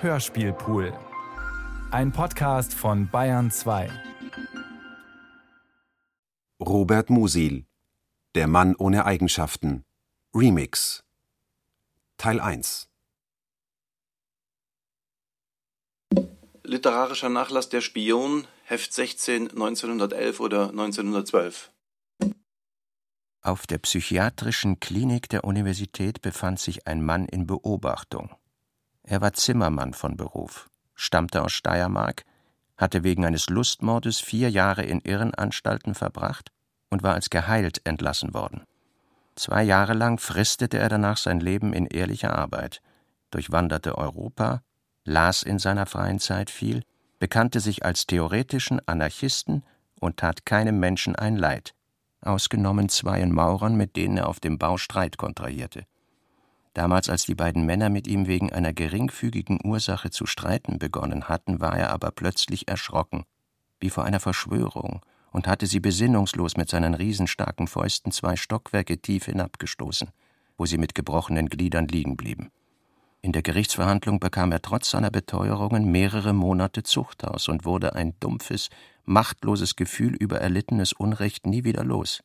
Hörspielpool. Ein Podcast von Bayern 2. Robert Musil Der Mann ohne Eigenschaften Remix Teil 1 Literarischer Nachlass der Spion, Heft 16, 1911 oder 1912. Auf der psychiatrischen Klinik der Universität befand sich ein Mann in Beobachtung. Er war Zimmermann von Beruf, stammte aus Steiermark, hatte wegen eines Lustmordes vier Jahre in Irrenanstalten verbracht und war als geheilt entlassen worden. Zwei Jahre lang fristete er danach sein Leben in ehrlicher Arbeit, durchwanderte Europa, las in seiner freien Zeit viel, bekannte sich als theoretischen Anarchisten und tat keinem Menschen ein Leid, ausgenommen zweien Maurern, mit denen er auf dem Bau Streit kontrahierte. Damals, als die beiden Männer mit ihm wegen einer geringfügigen Ursache zu streiten begonnen hatten, war er aber plötzlich erschrocken, wie vor einer Verschwörung, und hatte sie besinnungslos mit seinen riesenstarken Fäusten zwei Stockwerke tief hinabgestoßen, wo sie mit gebrochenen Gliedern liegen blieben. In der Gerichtsverhandlung bekam er trotz seiner Beteuerungen mehrere Monate Zuchthaus und wurde ein dumpfes, machtloses Gefühl über erlittenes Unrecht nie wieder los.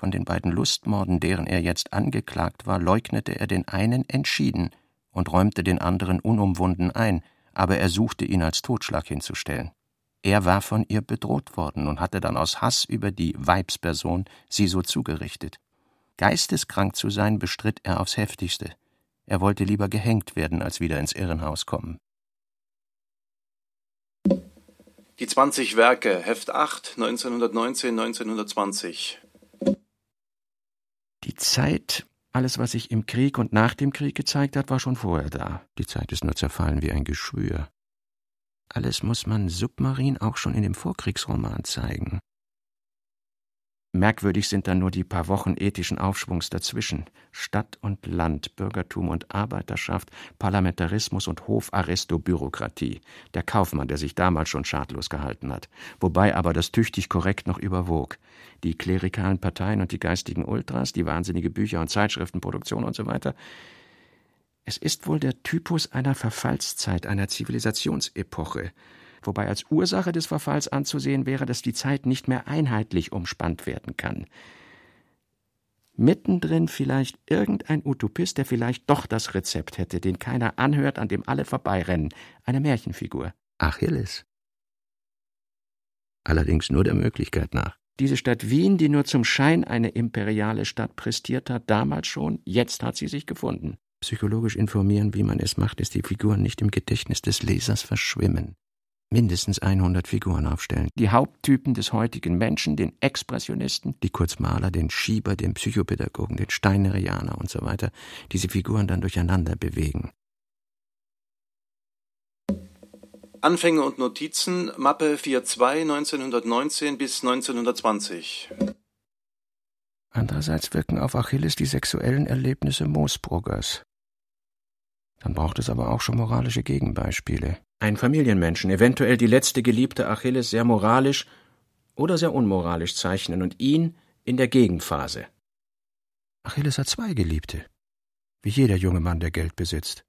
Von den beiden Lustmorden, deren er jetzt angeklagt war, leugnete er den einen entschieden und räumte den anderen unumwunden ein, aber er suchte ihn als Totschlag hinzustellen. Er war von ihr bedroht worden und hatte dann aus Hass über die Weibsperson sie so zugerichtet. Geisteskrank zu sein bestritt er aufs heftigste. Er wollte lieber gehängt werden, als wieder ins Irrenhaus kommen. Die 20 Werke, Heft 8, 1919, 1920. Die Zeit, alles, was sich im Krieg und nach dem Krieg gezeigt hat, war schon vorher da. Die Zeit ist nur zerfallen wie ein Geschwür. Alles muss man submarin auch schon in dem Vorkriegsroman zeigen. Merkwürdig sind dann nur die paar Wochen ethischen Aufschwungs dazwischen. Stadt und Land, Bürgertum und Arbeiterschaft, Parlamentarismus und Hofaristobürokratie. Der Kaufmann, der sich damals schon schadlos gehalten hat. Wobei aber das tüchtig korrekt noch überwog. Die klerikalen Parteien und die geistigen Ultras, die wahnsinnige Bücher- und Zeitschriftenproduktion und so weiter. Es ist wohl der Typus einer Verfallszeit, einer Zivilisationsepoche wobei als Ursache des Verfalls anzusehen wäre, dass die Zeit nicht mehr einheitlich umspannt werden kann. Mittendrin vielleicht irgendein Utopist, der vielleicht doch das Rezept hätte, den keiner anhört, an dem alle vorbeirennen. Eine Märchenfigur. Achilles. Allerdings nur der Möglichkeit nach. Diese Stadt Wien, die nur zum Schein eine imperiale Stadt prestiert hat, damals schon, jetzt hat sie sich gefunden. Psychologisch informieren, wie man es macht, ist die Figuren nicht im Gedächtnis des Lesers verschwimmen mindestens 100 Figuren aufstellen. Die Haupttypen des heutigen Menschen, den Expressionisten, die Kurzmaler, den Schieber, den Psychopädagogen, den Steinerianer und so weiter, diese Figuren dann durcheinander bewegen. Anfänge und Notizen, Mappe 4.2, 1919 bis 1920. Andererseits wirken auf Achilles die sexuellen Erlebnisse Moosbruggers. Dann braucht es aber auch schon moralische Gegenbeispiele. Ein Familienmenschen, eventuell die letzte Geliebte Achilles, sehr moralisch oder sehr unmoralisch zeichnen und ihn in der Gegenphase. Achilles hat zwei Geliebte, wie jeder junge Mann, der Geld besitzt.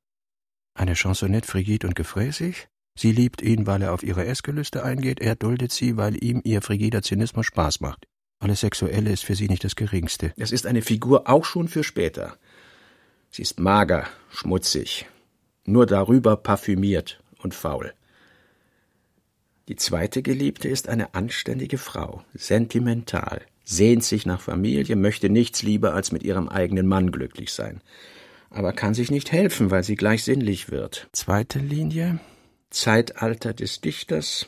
Eine Chansonette frigid und gefräßig, sie liebt ihn, weil er auf ihre Essgelüste eingeht, er duldet sie, weil ihm ihr frigider Zynismus Spaß macht. Alles Sexuelle ist für sie nicht das Geringste. Es ist eine Figur auch schon für später. Sie ist mager, schmutzig, nur darüber parfümiert, und faul. Die zweite Geliebte ist eine anständige Frau, sentimental, sehnt sich nach Familie, möchte nichts lieber als mit ihrem eigenen Mann glücklich sein, aber kann sich nicht helfen, weil sie gleich sinnlich wird. Zweite Linie Zeitalter des Dichters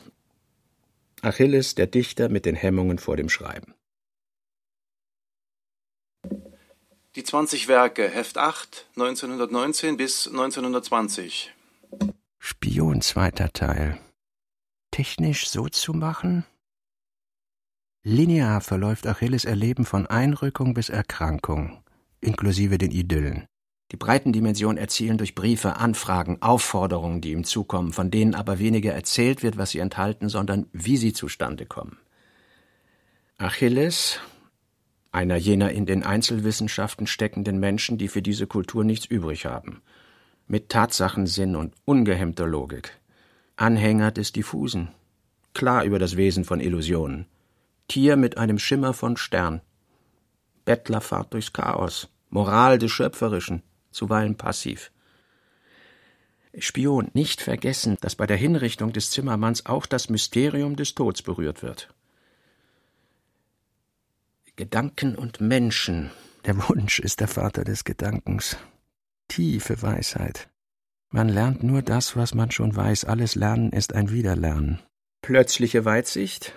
Achilles, der Dichter mit den Hemmungen vor dem Schreiben. Die 20 Werke, Heft 8, 1919 bis 1920. Spion zweiter Teil. Technisch so zu machen? Linear verläuft Achilles Erleben von Einrückung bis Erkrankung, inklusive den Idyllen. Die Breitendimension erzielen durch Briefe, Anfragen, Aufforderungen, die ihm zukommen, von denen aber weniger erzählt wird, was sie enthalten, sondern wie sie zustande kommen. Achilles, einer jener in den Einzelwissenschaften steckenden Menschen, die für diese Kultur nichts übrig haben – mit Tatsachensinn und ungehemmter Logik. Anhänger des Diffusen, klar über das Wesen von Illusionen. Tier mit einem Schimmer von Stern. Bettlerfahrt durchs Chaos, Moral des Schöpferischen, zuweilen passiv. Spion, nicht vergessen, dass bei der Hinrichtung des Zimmermanns auch das Mysterium des Todes berührt wird. Gedanken und Menschen. Der Wunsch ist der Vater des Gedankens. Tiefe Weisheit. Man lernt nur das, was man schon weiß. Alles Lernen ist ein Wiederlernen. Plötzliche Weitsicht.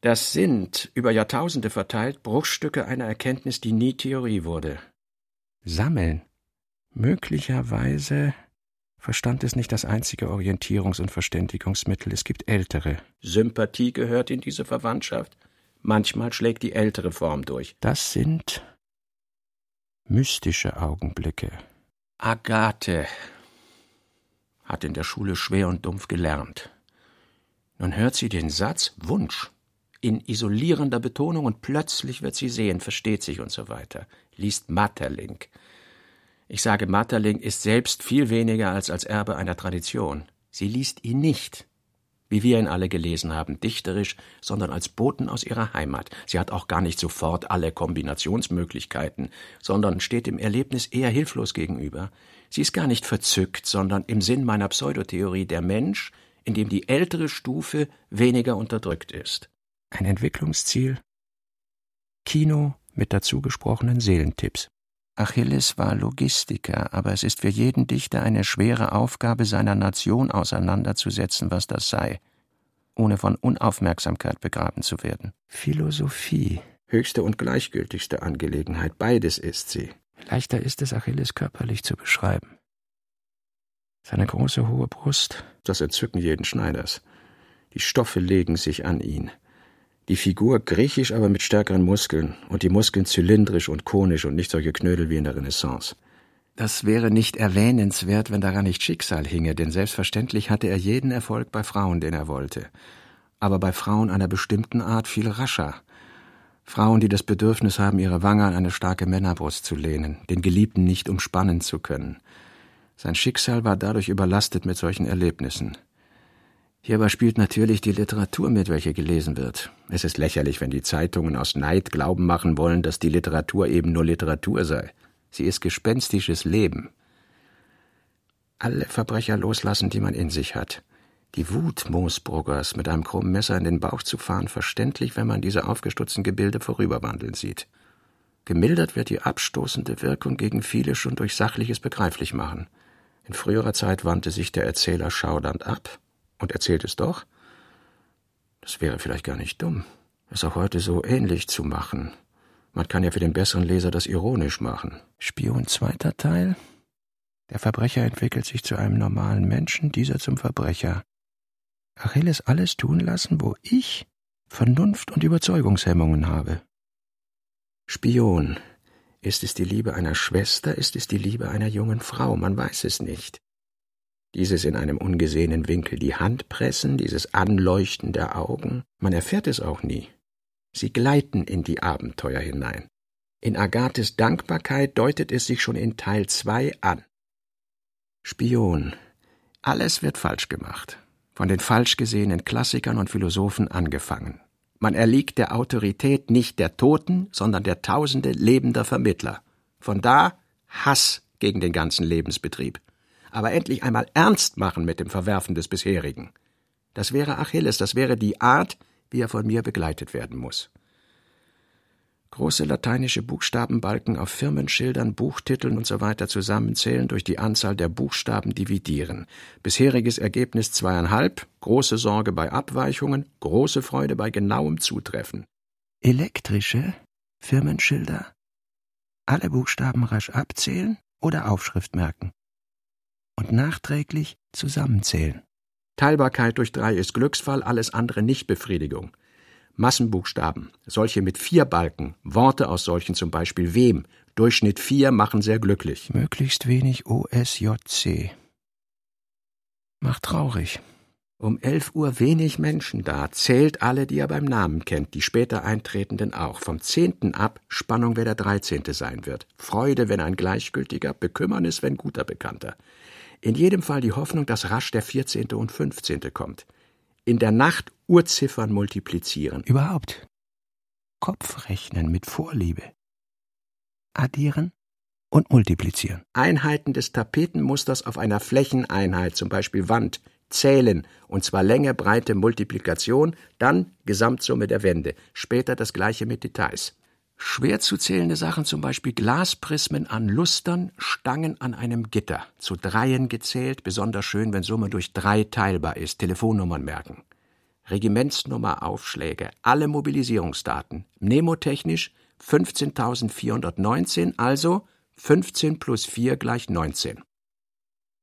Das sind, über Jahrtausende verteilt, Bruchstücke einer Erkenntnis, die nie Theorie wurde. Sammeln. Möglicherweise Verstand ist nicht das einzige Orientierungs- und Verständigungsmittel. Es gibt ältere. Sympathie gehört in diese Verwandtschaft. Manchmal schlägt die ältere Form durch. Das sind mystische Augenblicke. Agathe hat in der Schule schwer und dumpf gelernt. Nun hört sie den Satz Wunsch in isolierender Betonung und plötzlich wird sie sehen, versteht sich und so weiter. Liest Matterling. Ich sage, Matterling ist selbst viel weniger als als Erbe einer Tradition. Sie liest ihn nicht wie wir ihn alle gelesen haben, dichterisch, sondern als Boten aus ihrer Heimat. Sie hat auch gar nicht sofort alle Kombinationsmöglichkeiten, sondern steht dem Erlebnis eher hilflos gegenüber. Sie ist gar nicht verzückt, sondern im Sinn meiner Pseudotheorie der Mensch, in dem die ältere Stufe weniger unterdrückt ist. Ein Entwicklungsziel? Kino mit dazu gesprochenen Seelentipps. Achilles war Logistiker, aber es ist für jeden Dichter eine schwere Aufgabe, seiner Nation auseinanderzusetzen, was das sei, ohne von Unaufmerksamkeit begraben zu werden. Philosophie, höchste und gleichgültigste Angelegenheit, beides ist sie. Leichter ist es, Achilles körperlich zu beschreiben. Seine große hohe Brust, das Entzücken jeden Schneiders. Die Stoffe legen sich an ihn. Die Figur griechisch, aber mit stärkeren Muskeln und die Muskeln zylindrisch und konisch und nicht solche Knödel wie in der Renaissance. Das wäre nicht erwähnenswert, wenn daran nicht Schicksal hinge, denn selbstverständlich hatte er jeden Erfolg bei Frauen, den er wollte. Aber bei Frauen einer bestimmten Art viel rascher. Frauen, die das Bedürfnis haben, ihre Wange an eine starke Männerbrust zu lehnen, den Geliebten nicht umspannen zu können. Sein Schicksal war dadurch überlastet mit solchen Erlebnissen. Hierbei spielt natürlich die Literatur mit, welche gelesen wird. Es ist lächerlich, wenn die Zeitungen aus Neid Glauben machen wollen, dass die Literatur eben nur Literatur sei. Sie ist gespenstisches Leben. Alle Verbrecher loslassen, die man in sich hat. Die Wut Moosbruggers mit einem krummen Messer in den Bauch zu fahren, verständlich, wenn man diese aufgestutzten Gebilde vorüberwandeln sieht. Gemildert wird die abstoßende Wirkung gegen viele schon durch sachliches begreiflich machen. In früherer Zeit wandte sich der Erzähler schaudernd ab, und erzählt es doch? Das wäre vielleicht gar nicht dumm, es auch heute so ähnlich zu machen. Man kann ja für den besseren Leser das ironisch machen. Spion zweiter Teil? Der Verbrecher entwickelt sich zu einem normalen Menschen, dieser zum Verbrecher. Achilles alles tun lassen, wo ich Vernunft und Überzeugungshemmungen habe. Spion. Ist es die Liebe einer Schwester, ist es die Liebe einer jungen Frau, man weiß es nicht dieses in einem ungesehenen Winkel die Hand pressen, dieses Anleuchten der Augen, man erfährt es auch nie. Sie gleiten in die Abenteuer hinein. In Agathes Dankbarkeit deutet es sich schon in Teil zwei an. Spion. Alles wird falsch gemacht. Von den falsch gesehenen Klassikern und Philosophen angefangen. Man erliegt der Autorität nicht der Toten, sondern der tausende lebender Vermittler. Von da Hass gegen den ganzen Lebensbetrieb aber endlich einmal ernst machen mit dem Verwerfen des bisherigen. Das wäre Achilles, das wäre die Art, wie er von mir begleitet werden muss. Große lateinische Buchstabenbalken auf Firmenschildern, Buchtiteln usw. So zusammenzählen, durch die Anzahl der Buchstaben dividieren. Bisheriges Ergebnis zweieinhalb, große Sorge bei Abweichungen, große Freude bei genauem Zutreffen. Elektrische Firmenschilder? Alle Buchstaben rasch abzählen oder Aufschrift merken und nachträglich zusammenzählen. Teilbarkeit durch drei ist Glücksfall, alles andere nicht Befriedigung. Massenbuchstaben, solche mit vier Balken, Worte aus solchen zum Beispiel wem, Durchschnitt vier machen sehr glücklich. Möglichst wenig OSJC. Macht traurig. Um elf Uhr wenig Menschen da, zählt alle, die er beim Namen kennt, die später Eintretenden auch. Vom zehnten ab Spannung, wer der dreizehnte sein wird. Freude, wenn ein gleichgültiger, Bekümmernis, wenn guter Bekannter. In jedem Fall die Hoffnung, dass rasch der vierzehnte und fünfzehnte kommt. In der Nacht Uhrziffern multiplizieren. Überhaupt. Kopfrechnen mit Vorliebe. Addieren und multiplizieren. Einheiten des Tapetenmusters auf einer Flächeneinheit, zum Beispiel Wand, zählen, und zwar Länge, Breite, Multiplikation, dann Gesamtsumme der Wände, später das gleiche mit Details. Schwer zu zählende Sachen, zum Beispiel Glasprismen an Lustern, Stangen an einem Gitter, zu Dreien gezählt, besonders schön, wenn Summe durch drei teilbar ist, Telefonnummern merken. Regimentsnummer, Aufschläge, alle Mobilisierungsdaten, mnemotechnisch 15.419, also 15 plus 4 gleich 19.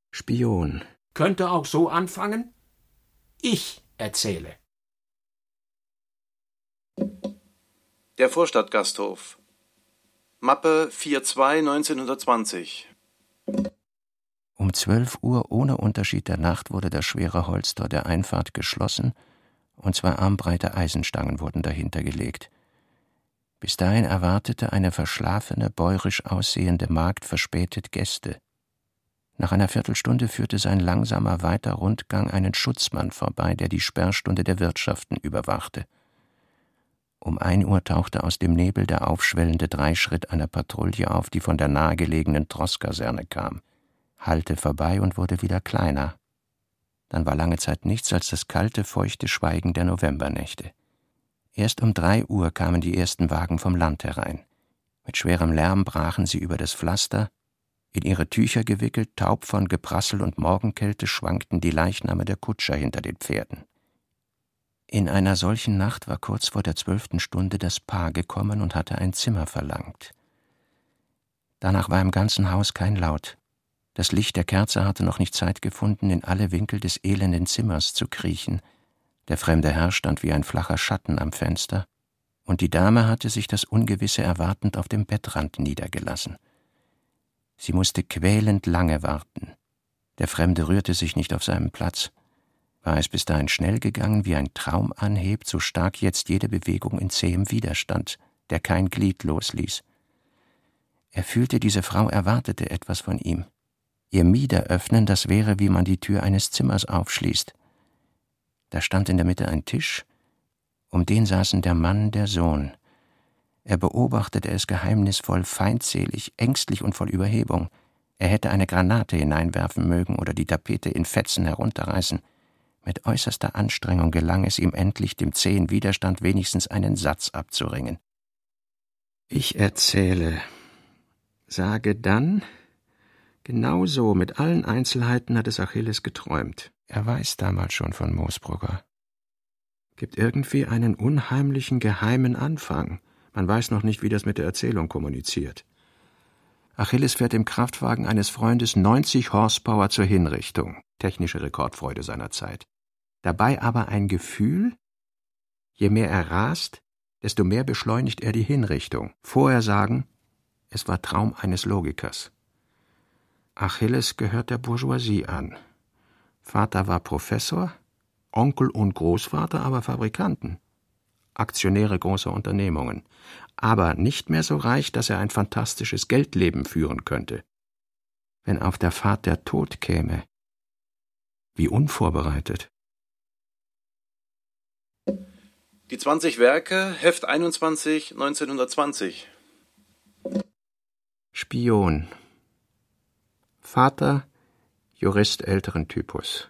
Spion, könnte auch so anfangen. Ich erzähle. Der Vorstadtgasthof. Mappe 42 1920. Um zwölf Uhr ohne Unterschied der Nacht wurde das schwere Holztor der Einfahrt geschlossen und zwei armbreite Eisenstangen wurden dahinter gelegt. Bis dahin erwartete eine verschlafene, bäurisch aussehende Magd verspätet Gäste. Nach einer Viertelstunde führte sein langsamer weiter Rundgang einen Schutzmann vorbei, der die Sperrstunde der Wirtschaften überwachte. Um ein Uhr tauchte aus dem Nebel der aufschwellende Dreischritt einer Patrouille auf, die von der nahegelegenen Trosskaserne kam, hallte vorbei und wurde wieder kleiner. Dann war lange Zeit nichts als das kalte, feuchte Schweigen der Novembernächte. Erst um drei Uhr kamen die ersten Wagen vom Land herein. Mit schwerem Lärm brachen sie über das Pflaster, in ihre Tücher gewickelt, taub von Geprassel und Morgenkälte, schwankten die Leichname der Kutscher hinter den Pferden. In einer solchen Nacht war kurz vor der zwölften Stunde das Paar gekommen und hatte ein Zimmer verlangt. Danach war im ganzen Haus kein Laut. Das Licht der Kerze hatte noch nicht Zeit gefunden, in alle Winkel des elenden Zimmers zu kriechen. Der fremde Herr stand wie ein flacher Schatten am Fenster, und die Dame hatte sich das Ungewisse erwartend auf dem Bettrand niedergelassen. Sie musste quälend lange warten. Der Fremde rührte sich nicht auf seinem Platz. War es bis dahin schnell gegangen, wie ein Traum anhebt, so stark jetzt jede Bewegung in zähem Widerstand, der kein Glied losließ. Er fühlte, diese Frau erwartete etwas von ihm. Ihr Mieder öffnen, das wäre, wie man die Tür eines Zimmers aufschließt. Da stand in der Mitte ein Tisch, um den saßen der Mann, der Sohn. Er beobachtete es geheimnisvoll, feindselig, ängstlich und voll Überhebung. Er hätte eine Granate hineinwerfen mögen oder die Tapete in Fetzen herunterreißen. Mit äußerster Anstrengung gelang es ihm endlich, dem zähen Widerstand wenigstens einen Satz abzuringen. Ich erzähle, sage dann, genau so, mit allen Einzelheiten hat es Achilles geträumt. Er weiß damals schon von Moosbrugger. Gibt irgendwie einen unheimlichen, geheimen Anfang. Man weiß noch nicht, wie das mit der Erzählung kommuniziert. Achilles fährt im Kraftwagen eines Freundes 90 Horsepower zur Hinrichtung, technische Rekordfreude seiner Zeit. Dabei aber ein Gefühl, je mehr er rast, desto mehr beschleunigt er die Hinrichtung. Vorher sagen, es war Traum eines Logikers. Achilles gehört der Bourgeoisie an. Vater war Professor, Onkel und Großvater aber Fabrikanten. Aktionäre großer Unternehmungen, aber nicht mehr so reich, dass er ein fantastisches Geldleben führen könnte. Wenn auf der Fahrt der Tod käme, wie unvorbereitet. Die 20 Werke, Heft 21, 1920. Spion. Vater, Jurist älteren Typus.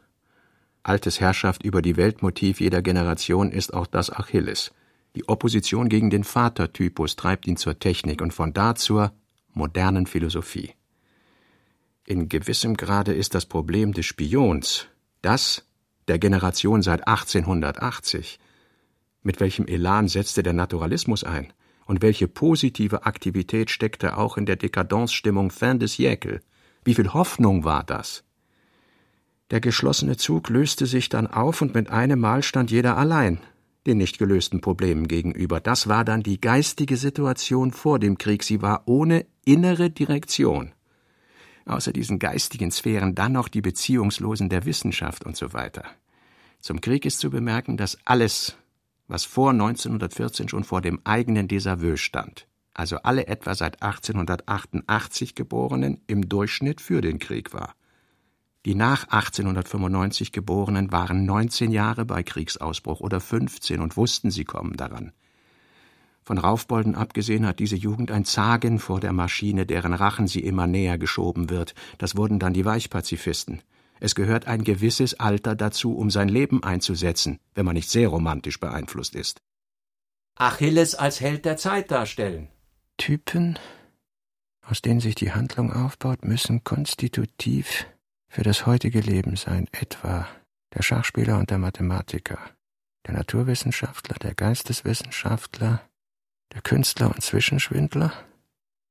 Altes Herrschaft über die Weltmotiv jeder Generation ist auch das Achilles. Die Opposition gegen den Vatertypus treibt ihn zur Technik und von da zur modernen Philosophie. In gewissem Grade ist das Problem des Spions das der Generation seit 1880. Mit welchem Elan setzte der Naturalismus ein? Und welche positive Aktivität steckte auch in der Dekadenzstimmung fin de siècle? Wie viel Hoffnung war das? Der geschlossene Zug löste sich dann auf und mit einem Mal stand jeder allein den nicht gelösten Problemen gegenüber. Das war dann die geistige Situation vor dem Krieg. Sie war ohne innere Direktion. Außer diesen geistigen Sphären dann noch die Beziehungslosen der Wissenschaft und so weiter. Zum Krieg ist zu bemerken, dass alles, was vor 1914 schon vor dem eigenen Desaveu stand, also alle etwa seit 1888 Geborenen, im Durchschnitt für den Krieg war. Die nach 1895 Geborenen waren 19 Jahre bei Kriegsausbruch oder 15 und wussten, sie kommen daran. Von Raufbolden abgesehen hat diese Jugend ein Zagen vor der Maschine, deren Rachen sie immer näher geschoben wird. Das wurden dann die Weichpazifisten. Es gehört ein gewisses Alter dazu, um sein Leben einzusetzen, wenn man nicht sehr romantisch beeinflusst ist. Achilles als Held der Zeit darstellen. Typen, aus denen sich die Handlung aufbaut, müssen konstitutiv für das heutige Leben sein, etwa der Schachspieler und der Mathematiker, der Naturwissenschaftler, der Geisteswissenschaftler, der Künstler und Zwischenschwindler,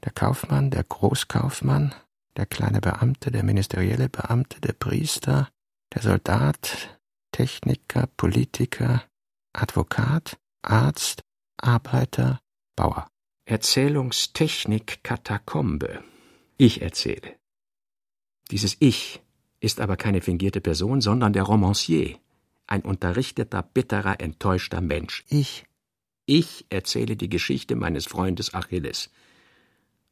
der Kaufmann, der Großkaufmann, der kleine Beamte, der ministerielle Beamte, der Priester, der Soldat, Techniker, Politiker, Advokat, Arzt, Arbeiter, Bauer. Erzählungstechnik Katakombe. Ich erzähle. Dieses Ich ist aber keine fingierte Person, sondern der Romancier, ein unterrichteter, bitterer, enttäuschter Mensch. Ich. Ich erzähle die Geschichte meines Freundes Achilles.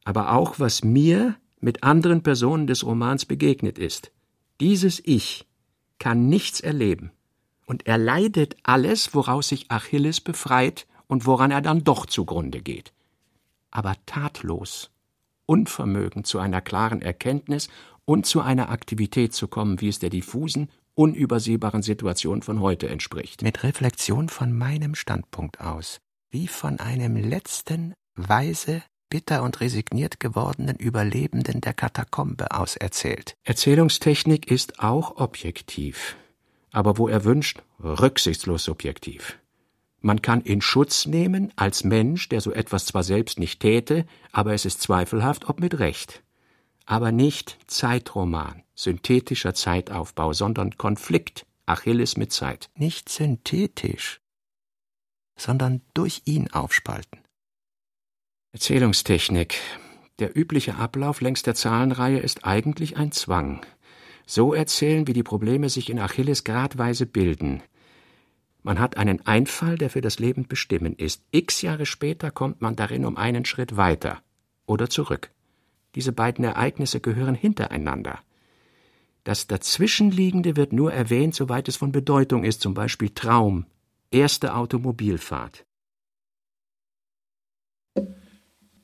Aber auch, was mir mit anderen Personen des Romans begegnet ist. Dieses Ich kann nichts erleben. Und er leidet alles, woraus sich Achilles befreit und woran er dann doch zugrunde geht. Aber tatlos, unvermögend zu einer klaren Erkenntnis und zu einer Aktivität zu kommen, wie es der diffusen, unübersehbaren Situation von heute entspricht. Mit Reflexion von meinem Standpunkt aus, wie von einem letzten, weise, bitter und resigniert gewordenen Überlebenden der Katakombe aus erzählt. Erzählungstechnik ist auch objektiv, aber wo er wünscht, rücksichtslos subjektiv. Man kann in Schutz nehmen als Mensch, der so etwas zwar selbst nicht täte, aber es ist zweifelhaft, ob mit Recht aber nicht Zeitroman, synthetischer Zeitaufbau, sondern Konflikt, Achilles mit Zeit. Nicht synthetisch, sondern durch ihn aufspalten. Erzählungstechnik. Der übliche Ablauf längs der Zahlenreihe ist eigentlich ein Zwang. So erzählen, wie die Probleme sich in Achilles gradweise bilden. Man hat einen Einfall, der für das Leben bestimmend ist. X Jahre später kommt man darin um einen Schritt weiter oder zurück. Diese beiden Ereignisse gehören hintereinander. Das Dazwischenliegende wird nur erwähnt, soweit es von Bedeutung ist, zum Beispiel Traum, erste Automobilfahrt.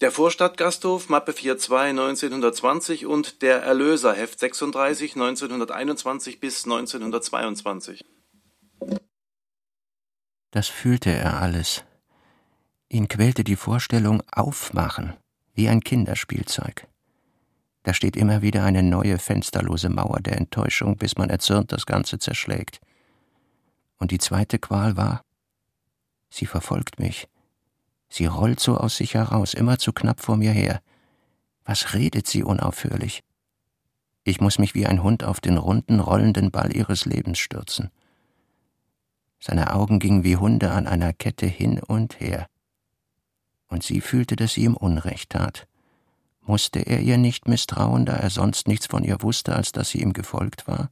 Der Vorstadtgasthof, Mappe 42 1920 und Der Erlöser, Heft 36 1921 bis 1922. Das fühlte er alles. Ihn quälte die Vorstellung Aufmachen, wie ein Kinderspielzeug. Da steht immer wieder eine neue fensterlose Mauer der Enttäuschung, bis man erzürnt das Ganze zerschlägt. Und die zweite Qual war, sie verfolgt mich. Sie rollt so aus sich heraus, immer zu knapp vor mir her. Was redet sie unaufhörlich? Ich muss mich wie ein Hund auf den runden, rollenden Ball ihres Lebens stürzen. Seine Augen gingen wie Hunde an einer Kette hin und her. Und sie fühlte, dass sie ihm Unrecht tat. Musste er ihr nicht misstrauen, da er sonst nichts von ihr wusste, als dass sie ihm gefolgt war?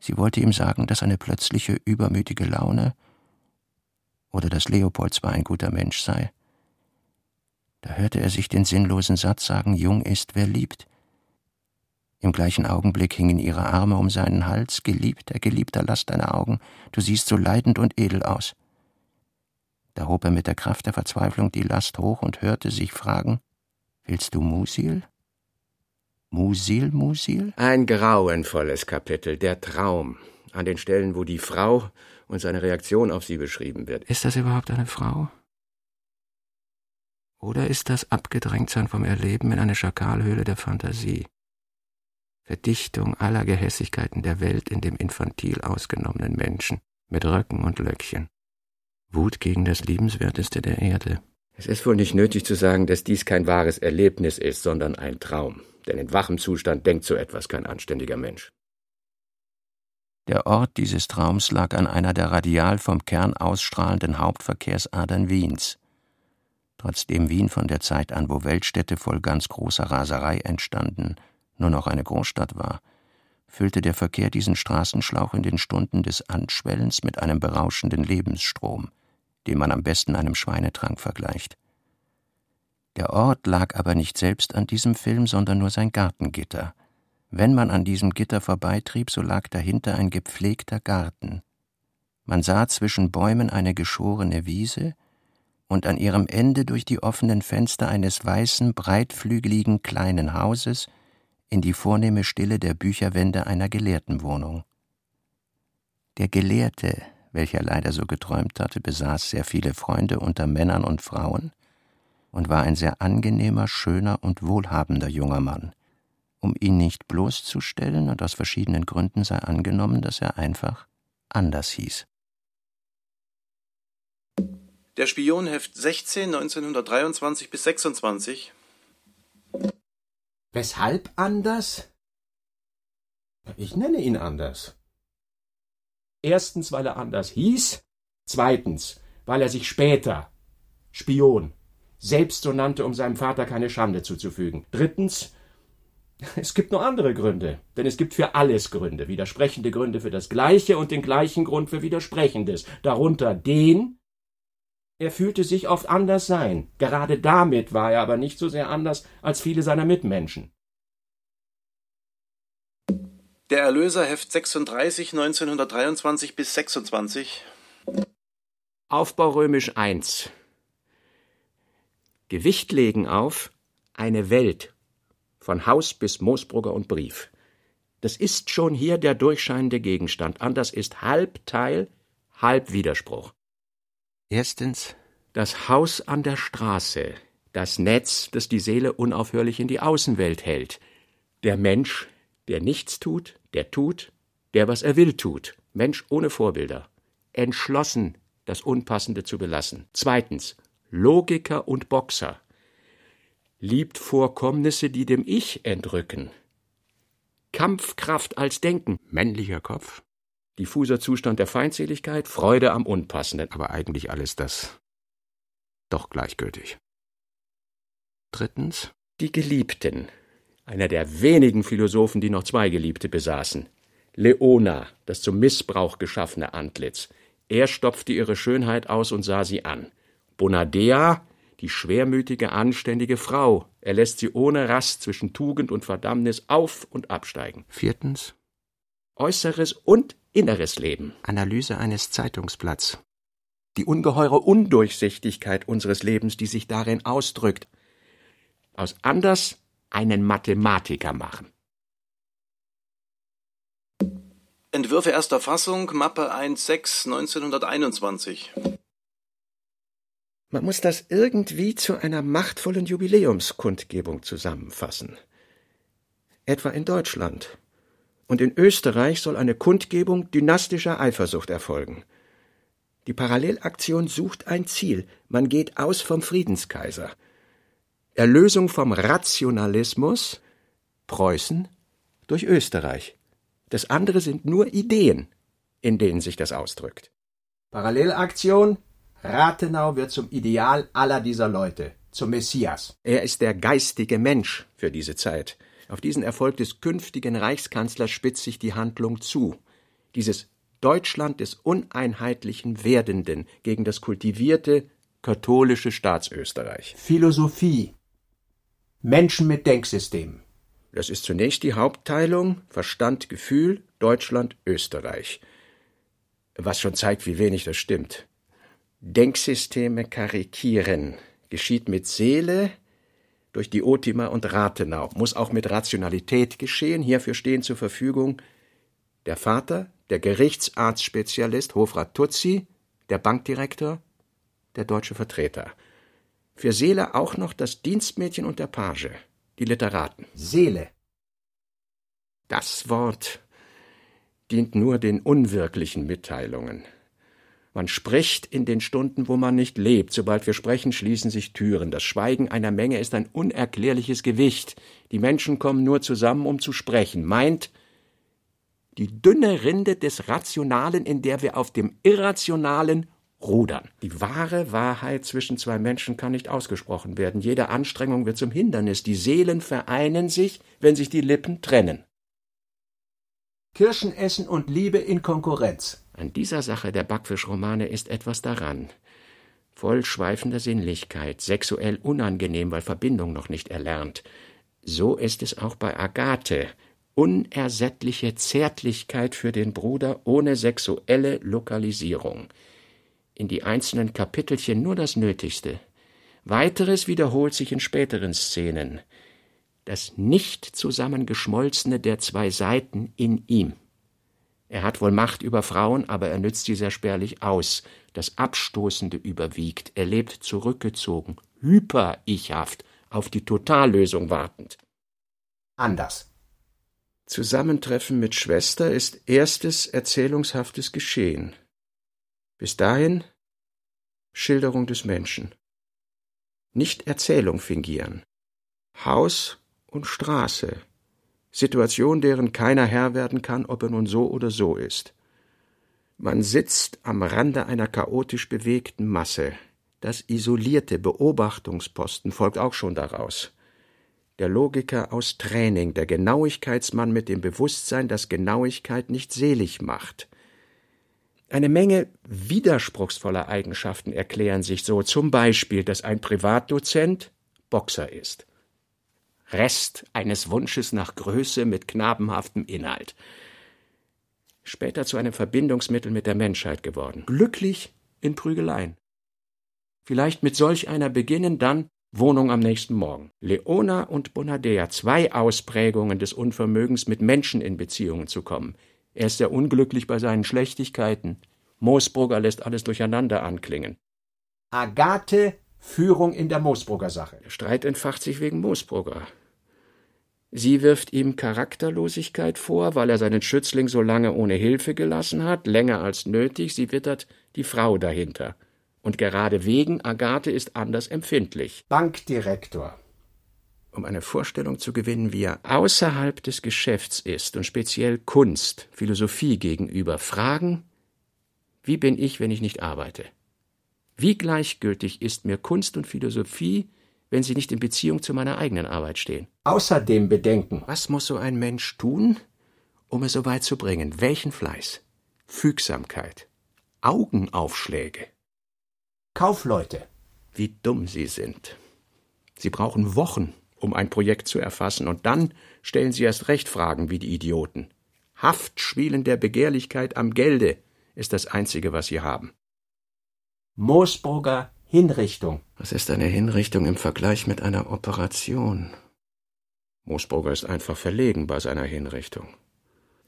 Sie wollte ihm sagen, dass eine plötzliche übermütige Laune oder dass Leopold zwar ein guter Mensch sei. Da hörte er sich den sinnlosen Satz sagen, jung ist, wer liebt. Im gleichen Augenblick hingen ihre Arme um seinen Hals, Geliebter, Geliebter, lass deine Augen, du siehst so leidend und edel aus. Da hob er mit der Kraft der Verzweiflung die Last hoch und hörte sich fragen, Willst du Musil? Musil, Musil? Ein grauenvolles Kapitel, der Traum, an den Stellen, wo die Frau und seine Reaktion auf sie beschrieben wird. Ist das überhaupt eine Frau? Oder ist das Abgedrängtsein vom Erleben in eine Schakalhöhle der Fantasie? Verdichtung aller Gehässigkeiten der Welt in dem infantil ausgenommenen Menschen mit Röcken und Löckchen. Wut gegen das Liebenswerteste der Erde. Es ist wohl nicht nötig zu sagen, dass dies kein wahres Erlebnis ist, sondern ein Traum. Denn in wachem Zustand denkt so etwas kein anständiger Mensch. Der Ort dieses Traums lag an einer der radial vom Kern ausstrahlenden Hauptverkehrsadern Wiens. Trotzdem Wien von der Zeit an, wo Weltstädte voll ganz großer Raserei entstanden, nur noch eine Großstadt war, füllte der Verkehr diesen Straßenschlauch in den Stunden des Anschwellens mit einem berauschenden Lebensstrom, den man am besten einem Schweinetrank vergleicht. Der Ort lag aber nicht selbst an diesem Film, sondern nur sein Gartengitter. Wenn man an diesem Gitter vorbeitrieb, so lag dahinter ein gepflegter Garten. Man sah zwischen Bäumen eine geschorene Wiese und an ihrem Ende durch die offenen Fenster eines weißen, breitflügeligen kleinen Hauses in die vornehme Stille der Bücherwände einer Gelehrtenwohnung. Der Gelehrte, welcher leider so geträumt hatte, besaß sehr viele Freunde unter Männern und Frauen und war ein sehr angenehmer, schöner und wohlhabender junger Mann. Um ihn nicht bloßzustellen und aus verschiedenen Gründen sei angenommen, dass er einfach anders hieß. Der Spion Heft 16 1923 bis 26 Weshalb anders? Ich nenne ihn anders. Erstens, weil er anders hieß, zweitens, weil er sich später Spion selbst so nannte, um seinem Vater keine Schande zuzufügen. Drittens, es gibt noch andere Gründe, denn es gibt für alles Gründe, widersprechende Gründe für das Gleiche und den gleichen Grund für Widersprechendes, darunter den, er fühlte sich oft anders sein, gerade damit war er aber nicht so sehr anders als viele seiner Mitmenschen. Der Erlöser Heft 36 1923 bis 26 Aufbau römisch 1 Gewicht legen auf eine Welt von Haus bis Moosbrugger und Brief. Das ist schon hier der durchscheinende Gegenstand, anders ist halb Teil, halb Widerspruch. Erstens das Haus an der Straße, das Netz, das die Seele unaufhörlich in die Außenwelt hält, der Mensch, der nichts tut, der tut, der was er will tut, Mensch ohne Vorbilder, entschlossen, das Unpassende zu belassen. Zweitens Logiker und Boxer, liebt Vorkommnisse, die dem Ich entrücken. Kampfkraft als Denken, männlicher Kopf, diffuser Zustand der Feindseligkeit, Freude am Unpassenden, aber eigentlich alles das doch gleichgültig. Drittens, die Geliebten, einer der wenigen Philosophen, die noch zwei Geliebte besaßen. Leona, das zum Missbrauch geschaffene Antlitz. Er stopfte ihre Schönheit aus und sah sie an. Bonadea, die schwermütige, anständige Frau. Er lässt sie ohne Rast zwischen Tugend und Verdammnis auf und absteigen. Viertens. Äußeres und inneres Leben. Analyse eines Zeitungsblatts. Die ungeheure Undurchsichtigkeit unseres Lebens, die sich darin ausdrückt. Aus anders einen Mathematiker machen. Entwürfe erster Fassung, Mappe 1.6 1921 man muss das irgendwie zu einer machtvollen Jubiläumskundgebung zusammenfassen. Etwa in Deutschland. Und in Österreich soll eine Kundgebung dynastischer Eifersucht erfolgen. Die Parallelaktion sucht ein Ziel. Man geht aus vom Friedenskaiser. Erlösung vom Rationalismus Preußen durch Österreich. Das andere sind nur Ideen, in denen sich das ausdrückt. Parallelaktion Rathenau wird zum Ideal aller dieser Leute, zum Messias. Er ist der geistige Mensch für diese Zeit. Auf diesen Erfolg des künftigen Reichskanzlers spitzt sich die Handlung zu. Dieses Deutschland des uneinheitlichen Werdenden gegen das kultivierte katholische Staatsösterreich. Philosophie. Menschen mit Denksystem. Das ist zunächst die Hauptteilung Verstand, Gefühl, Deutschland, Österreich. Was schon zeigt, wie wenig das stimmt. Denksysteme karikieren. Geschieht mit Seele durch die Otima und Rathenau. Muss auch mit Rationalität geschehen. Hierfür stehen zur Verfügung der Vater, der Gerichtsarztspezialist Hofrat Tutzi, der Bankdirektor, der deutsche Vertreter. Für Seele auch noch das Dienstmädchen und der Page, die Literaten. Seele. Das Wort dient nur den unwirklichen Mitteilungen. Man spricht in den Stunden, wo man nicht lebt. Sobald wir sprechen, schließen sich Türen. Das Schweigen einer Menge ist ein unerklärliches Gewicht. Die Menschen kommen nur zusammen, um zu sprechen. Meint die dünne Rinde des Rationalen, in der wir auf dem Irrationalen rudern. Die wahre Wahrheit zwischen zwei Menschen kann nicht ausgesprochen werden. Jede Anstrengung wird zum Hindernis. Die Seelen vereinen sich, wenn sich die Lippen trennen. Kirschenessen und Liebe in Konkurrenz. An dieser Sache der Backfischromane ist etwas daran. Voll schweifender Sinnlichkeit, sexuell unangenehm, weil Verbindung noch nicht erlernt. So ist es auch bei Agathe. Unersättliche Zärtlichkeit für den Bruder ohne sexuelle Lokalisierung. In die einzelnen Kapitelchen nur das Nötigste. Weiteres wiederholt sich in späteren Szenen. Das nicht zusammengeschmolzene der zwei Seiten in ihm. Er hat wohl Macht über Frauen, aber er nützt sie sehr spärlich aus. Das Abstoßende überwiegt. Er lebt zurückgezogen, hyper-ichhaft, auf die Totallösung wartend. Anders. Zusammentreffen mit Schwester ist erstes erzählungshaftes Geschehen. Bis dahin Schilderung des Menschen. Nicht Erzählung fingieren. Haus und Straße. Situation, deren keiner Herr werden kann, ob er nun so oder so ist. Man sitzt am Rande einer chaotisch bewegten Masse. Das isolierte Beobachtungsposten folgt auch schon daraus. Der Logiker aus Training, der Genauigkeitsmann mit dem Bewusstsein, dass Genauigkeit nicht selig macht. Eine Menge widerspruchsvoller Eigenschaften erklären sich so, zum Beispiel, dass ein Privatdozent Boxer ist. Rest eines Wunsches nach Größe mit knabenhaftem Inhalt. Später zu einem Verbindungsmittel mit der Menschheit geworden. Glücklich in Prügeleien. Vielleicht mit solch einer beginnen, dann Wohnung am nächsten Morgen. Leona und Bonadea, zwei Ausprägungen des Unvermögens, mit Menschen in Beziehungen zu kommen. Er ist sehr unglücklich bei seinen Schlechtigkeiten. Moosbrugger lässt alles durcheinander anklingen. Agathe, Führung in der Moosbrugger Sache. Der Streit entfacht sich wegen Moosbrugger. Sie wirft ihm Charakterlosigkeit vor, weil er seinen Schützling so lange ohne Hilfe gelassen hat, länger als nötig. Sie wittert die Frau dahinter. Und gerade wegen Agathe ist anders empfindlich. Bankdirektor. Um eine Vorstellung zu gewinnen, wie er außerhalb des Geschäfts ist und speziell Kunst, Philosophie gegenüber, fragen, wie bin ich, wenn ich nicht arbeite? Wie gleichgültig ist mir Kunst und Philosophie, wenn sie nicht in Beziehung zu meiner eigenen Arbeit stehen? Außerdem bedenken. Was muss so ein Mensch tun, um es so weit zu bringen? Welchen Fleiß? Fügsamkeit? Augenaufschläge? Kaufleute. Wie dumm sie sind. Sie brauchen Wochen, um ein Projekt zu erfassen, und dann stellen sie erst recht Fragen wie die Idioten. Haftschwielen der Begehrlichkeit am Gelde ist das Einzige, was sie haben. Moosbrugger Hinrichtung. Was ist eine Hinrichtung im Vergleich mit einer Operation? Moosbrugger ist einfach verlegen bei seiner Hinrichtung.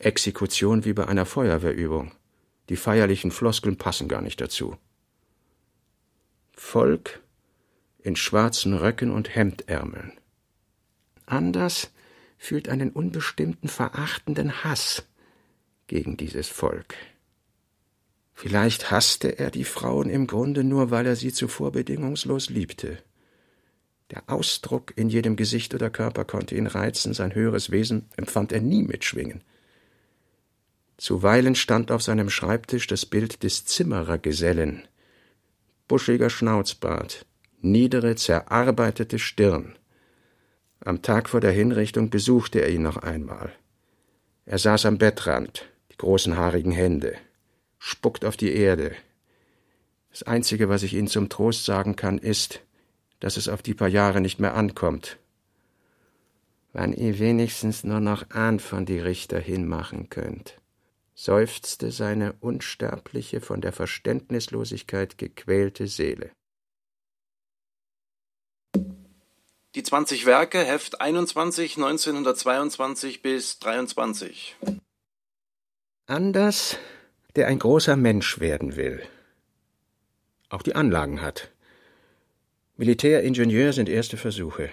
Exekution wie bei einer Feuerwehrübung. Die feierlichen Floskeln passen gar nicht dazu. Volk in schwarzen Röcken und Hemdärmeln. Anders fühlt einen unbestimmten verachtenden Hass gegen dieses Volk. Vielleicht hasste er die Frauen im Grunde nur, weil er sie zuvor bedingungslos liebte. Der Ausdruck in jedem Gesicht oder Körper konnte ihn reizen, sein höheres Wesen empfand er nie mitschwingen. Zuweilen stand auf seinem Schreibtisch das Bild des Zimmerergesellen, buschiger Schnauzbart, niedere, zerarbeitete Stirn. Am Tag vor der Hinrichtung besuchte er ihn noch einmal. Er saß am Bettrand, die großen haarigen Hände, spuckt auf die Erde. Das Einzige, was ich Ihnen zum Trost sagen kann, ist, dass es auf die paar Jahre nicht mehr ankommt. Wann ihr wenigstens nur noch ahnt von die Richter hinmachen könnt, seufzte seine unsterbliche, von der Verständnislosigkeit gequälte Seele. Die 20 Werke, Heft 21, 1922 bis 23. Anders der ein großer Mensch werden will. Auch die Anlagen hat. Militär, Ingenieur sind erste Versuche.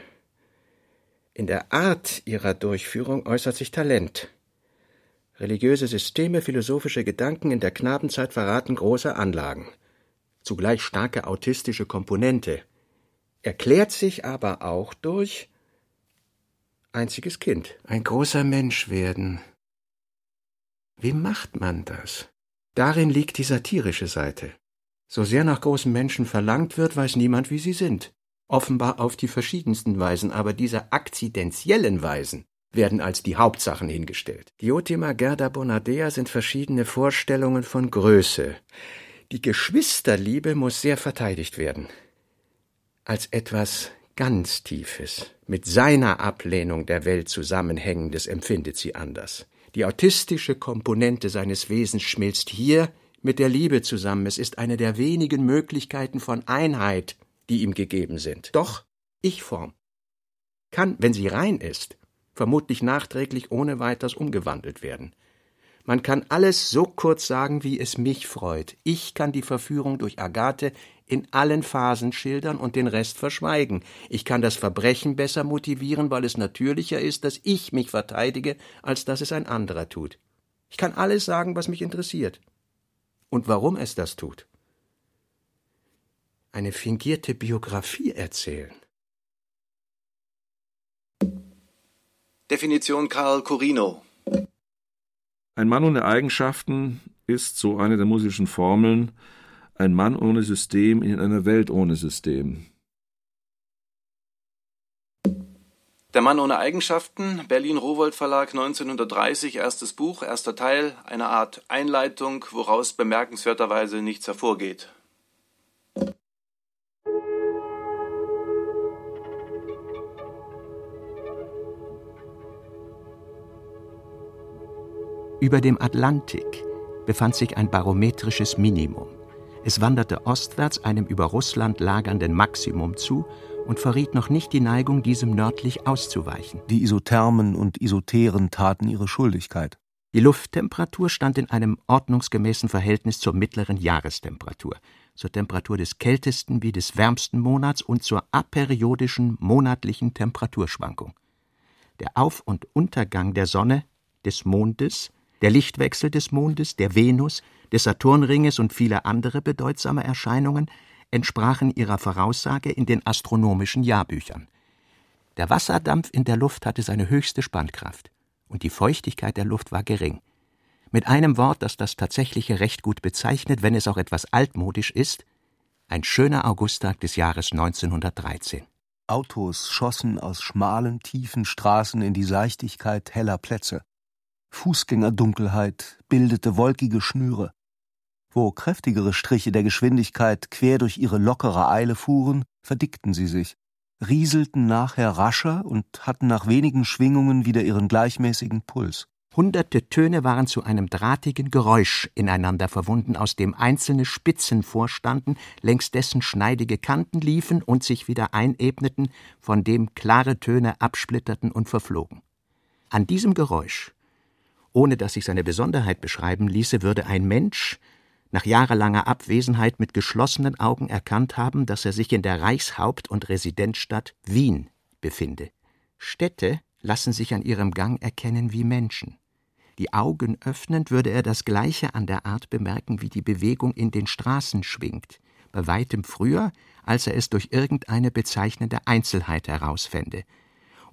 In der Art ihrer Durchführung äußert sich Talent. Religiöse Systeme, philosophische Gedanken in der Knabenzeit verraten große Anlagen. Zugleich starke autistische Komponente. Erklärt sich aber auch durch einziges Kind. Ein großer Mensch werden. Wie macht man das? Darin liegt die satirische Seite. So sehr nach großen Menschen verlangt wird, weiß niemand, wie sie sind. Offenbar auf die verschiedensten Weisen, aber diese akzidentiellen Weisen werden als die Hauptsachen hingestellt. Diotima, Gerda, Bonadea sind verschiedene Vorstellungen von Größe. Die Geschwisterliebe muss sehr verteidigt werden. Als etwas ganz Tiefes, mit seiner Ablehnung der Welt zusammenhängendes empfindet sie anders. Die autistische Komponente seines Wesens schmilzt hier mit der Liebe zusammen. Es ist eine der wenigen Möglichkeiten von Einheit, die ihm gegeben sind. Doch Ich-Form kann, wenn sie rein ist, vermutlich nachträglich ohne weiteres umgewandelt werden. Man kann alles so kurz sagen, wie es mich freut. Ich kann die Verführung durch Agathe in allen Phasen schildern und den Rest verschweigen. Ich kann das Verbrechen besser motivieren, weil es natürlicher ist, dass ich mich verteidige, als dass es ein anderer tut. Ich kann alles sagen, was mich interessiert. Und warum es das tut. Eine fingierte Biografie erzählen. Definition Karl Corino. Ein Mann ohne Eigenschaften ist, so eine der musischen Formeln, ein Mann ohne System in einer Welt ohne System. Der Mann ohne Eigenschaften, Berlin Rowold Verlag 1930, erstes Buch, erster Teil, eine Art Einleitung, woraus bemerkenswerterweise nichts hervorgeht. Über dem Atlantik befand sich ein barometrisches Minimum. Es wanderte ostwärts einem über Russland lagernden Maximum zu und verriet noch nicht die Neigung, diesem nördlich auszuweichen. Die Isothermen und Isoteren taten ihre Schuldigkeit. Die Lufttemperatur stand in einem ordnungsgemäßen Verhältnis zur mittleren Jahrestemperatur, zur Temperatur des kältesten wie des wärmsten Monats und zur aperiodischen monatlichen Temperaturschwankung. Der Auf- und Untergang der Sonne, des Mondes, der Lichtwechsel des Mondes, der Venus, des Saturnringes und viele andere bedeutsame Erscheinungen entsprachen ihrer Voraussage in den astronomischen Jahrbüchern. Der Wasserdampf in der Luft hatte seine höchste Spannkraft, und die Feuchtigkeit der Luft war gering. Mit einem Wort, das das Tatsächliche recht gut bezeichnet, wenn es auch etwas altmodisch ist, ein schöner Augusttag des Jahres 1913. Autos schossen aus schmalen, tiefen Straßen in die Seichtigkeit heller Plätze. Fußgängerdunkelheit bildete wolkige Schnüre. Wo kräftigere Striche der Geschwindigkeit quer durch ihre lockere Eile fuhren, verdickten sie sich, rieselten nachher rascher und hatten nach wenigen Schwingungen wieder ihren gleichmäßigen Puls. Hunderte Töne waren zu einem drahtigen Geräusch ineinander verwunden, aus dem einzelne Spitzen vorstanden, längs dessen schneidige Kanten liefen und sich wieder einebneten, von dem klare Töne absplitterten und verflogen. An diesem Geräusch ohne dass sich seine Besonderheit beschreiben ließe, würde ein Mensch nach jahrelanger Abwesenheit mit geschlossenen Augen erkannt haben, dass er sich in der Reichshaupt- und Residenzstadt Wien befinde. Städte lassen sich an ihrem Gang erkennen wie Menschen. Die Augen öffnend würde er das Gleiche an der Art bemerken, wie die Bewegung in den Straßen schwingt, bei weitem früher, als er es durch irgendeine bezeichnende Einzelheit herausfände.